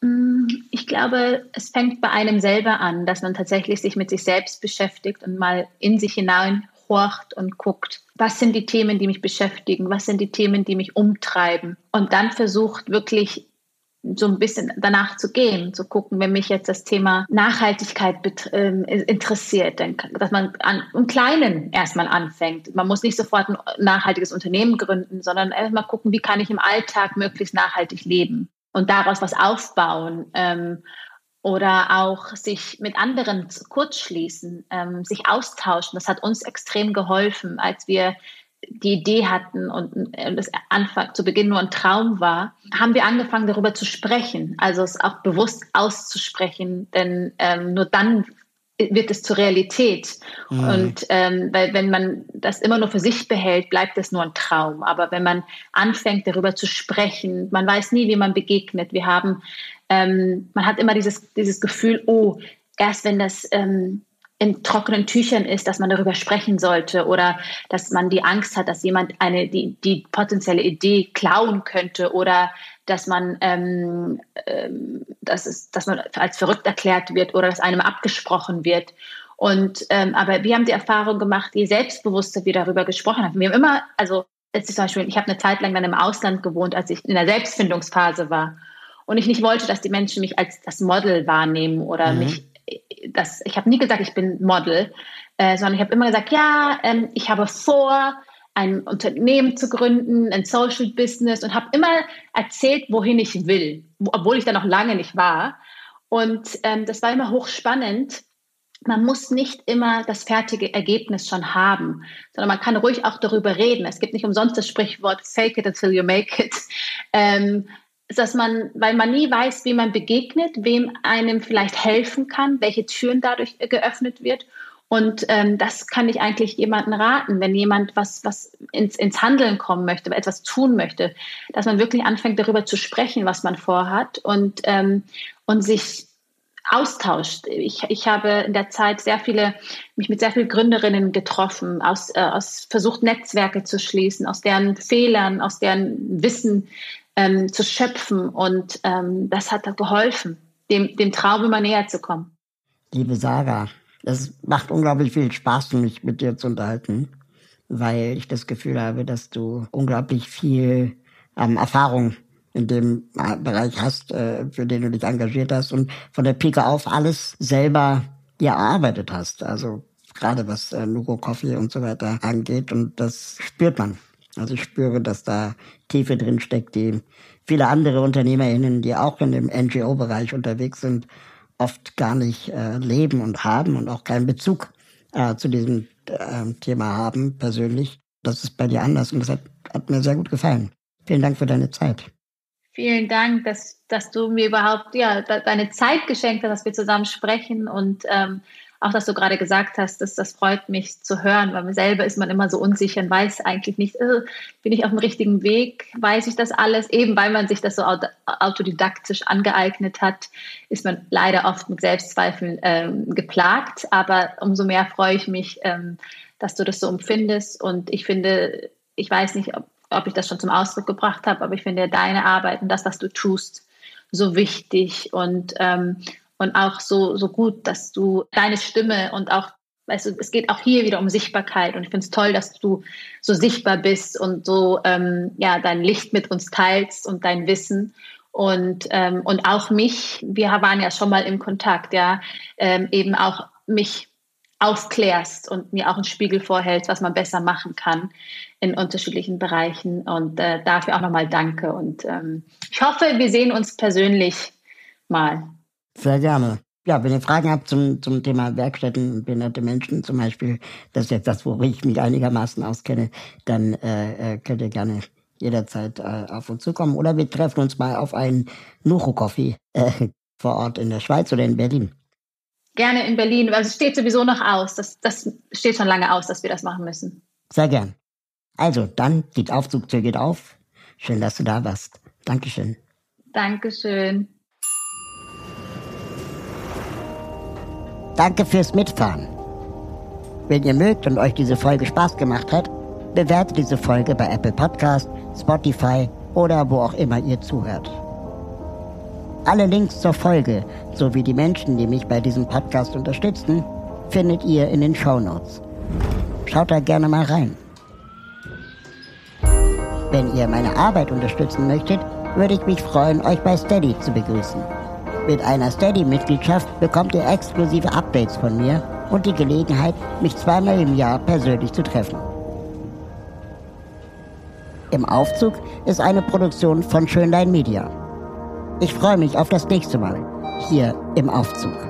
Mm, ich glaube, es fängt bei einem selber an, dass man tatsächlich sich mit sich selbst beschäftigt und mal in sich hinein horcht und guckt, was sind die Themen, die mich beschäftigen, was sind die Themen, die mich umtreiben und dann versucht wirklich so ein bisschen danach zu gehen, zu gucken, wenn mich jetzt das Thema Nachhaltigkeit ähm, interessiert, dann, dass man an, im Kleinen erstmal anfängt. Man muss nicht sofort ein nachhaltiges Unternehmen gründen, sondern erstmal gucken, wie kann ich im Alltag möglichst nachhaltig leben und daraus was aufbauen. Ähm, oder auch sich mit anderen kurzschließen, ähm, sich austauschen. Das hat uns extrem geholfen, als wir die Idee hatten und das Anfang zu Beginn nur ein Traum war, haben wir angefangen darüber zu sprechen, also es auch bewusst auszusprechen, denn ähm, nur dann wird es zur Realität. Mhm. Und ähm, weil wenn man das immer nur für sich behält, bleibt es nur ein Traum. Aber wenn man anfängt, darüber zu sprechen, man weiß nie, wie man begegnet. Wir haben, ähm, man hat immer dieses, dieses Gefühl, oh, erst wenn das ähm, in trockenen Tüchern ist, dass man darüber sprechen sollte oder dass man die Angst hat, dass jemand eine die, die potenzielle Idee klauen könnte oder dass man ähm, ähm, dass, es, dass man als verrückt erklärt wird oder dass einem abgesprochen wird. Und ähm, aber wir haben die Erfahrung gemacht, je selbstbewusster wir darüber gesprochen haben. Wir haben immer, also jetzt zum Beispiel, ich habe eine Zeit lang dann im Ausland gewohnt, als ich in der Selbstfindungsphase war und ich nicht wollte, dass die Menschen mich als das Model wahrnehmen oder mhm. mich das, ich habe nie gesagt, ich bin Model, äh, sondern ich habe immer gesagt, ja, ähm, ich habe vor, ein Unternehmen zu gründen, ein Social Business und habe immer erzählt, wohin ich will, obwohl ich da noch lange nicht war. Und ähm, das war immer hochspannend. Man muss nicht immer das fertige Ergebnis schon haben, sondern man kann ruhig auch darüber reden. Es gibt nicht umsonst das Sprichwort Fake it until you make it. [laughs] Ähm, dass man, weil man nie weiß, wie man begegnet, wem einem vielleicht helfen kann, welche Türen dadurch geöffnet wird. Und ähm, das kann ich eigentlich jemandem raten, wenn jemand was, was ins, ins Handeln kommen möchte, etwas tun möchte, dass man wirklich anfängt, darüber zu sprechen, was man vorhat und, ähm, und sich austauscht. Ich, ich habe in der Zeit sehr viele, mich mit sehr vielen Gründerinnen getroffen, aus, äh, aus versucht, Netzwerke zu schließen, aus deren Fehlern, aus deren Wissen ähm, zu schöpfen. Und ähm, das hat geholfen, dem, dem Traum immer näher zu kommen. Liebe Sarah, es macht unglaublich viel Spaß, mich mit dir zu unterhalten, weil ich das Gefühl habe, dass du unglaublich viel ähm, Erfahrung in dem äh, Bereich hast, äh, für den du dich engagiert hast und von der Pike auf alles selber dir erarbeitet hast. Also gerade was äh, Nugo Coffee und so weiter angeht und das spürt man. Also ich spüre, dass da Tiefe drin steckt, die viele andere UnternehmerInnen, die auch in dem NGO-Bereich unterwegs sind, oft gar nicht äh, leben und haben und auch keinen Bezug äh, zu diesem äh, Thema haben, persönlich. Das ist bei dir anders und das hat, hat mir sehr gut gefallen. Vielen Dank für deine Zeit. Vielen Dank, dass, dass du mir überhaupt ja, deine Zeit geschenkt hast, dass wir zusammen sprechen und ähm, auch, dass du gerade gesagt hast, dass das freut mich zu hören, weil selber ist man immer so unsicher und weiß eigentlich nicht, äh, bin ich auf dem richtigen Weg, weiß ich das alles, eben weil man sich das so autodidaktisch angeeignet hat, ist man leider oft mit Selbstzweifeln ähm, geplagt, aber umso mehr freue ich mich, ähm, dass du das so empfindest. Und ich finde, ich weiß nicht, ob, ob ich das schon zum Ausdruck gebracht habe, aber ich finde deine Arbeit und das, was du tust, so wichtig. Und, ähm, und auch so, so gut, dass du deine Stimme und auch, weißt du, es geht auch hier wieder um Sichtbarkeit und ich finde es toll, dass du so sichtbar bist und so ähm, ja, dein Licht mit uns teilst und dein Wissen. Und, ähm, und auch mich, wir waren ja schon mal im Kontakt, ja, ähm, eben auch mich aufklärst und mir auch einen Spiegel vorhältst, was man besser machen kann in unterschiedlichen Bereichen. Und äh, dafür auch nochmal danke. Und ähm, ich hoffe, wir sehen uns persönlich mal. Sehr gerne. Ja, wenn ihr Fragen habt zum, zum Thema Werkstätten und behinderte Menschen zum Beispiel, das ist jetzt das, wo ich mich einigermaßen auskenne, dann äh, äh könnt ihr gerne jederzeit äh, auf uns zukommen. Oder wir treffen uns mal auf einen Nucho-Coffee äh, vor Ort in der Schweiz oder in Berlin. Gerne in Berlin, weil es steht sowieso noch aus. Das, das steht schon lange aus, dass wir das machen müssen. Sehr gern. Also, dann, die Aufzugtür geht auf. Schön, dass du da warst. Dankeschön. Dankeschön. Danke fürs Mitfahren. Wenn ihr mögt und euch diese Folge Spaß gemacht hat, bewertet diese Folge bei Apple Podcast, Spotify oder wo auch immer ihr zuhört. Alle Links zur Folge sowie die Menschen, die mich bei diesem Podcast unterstützen, findet ihr in den Show Notes. Schaut da gerne mal rein. Wenn ihr meine Arbeit unterstützen möchtet, würde ich mich freuen, euch bei Steady zu begrüßen. Mit einer Steady-Mitgliedschaft bekommt ihr exklusive Updates von mir und die Gelegenheit, mich zweimal im Jahr persönlich zu treffen. Im Aufzug ist eine Produktion von Schönlein Media. Ich freue mich auf das nächste Mal hier im Aufzug.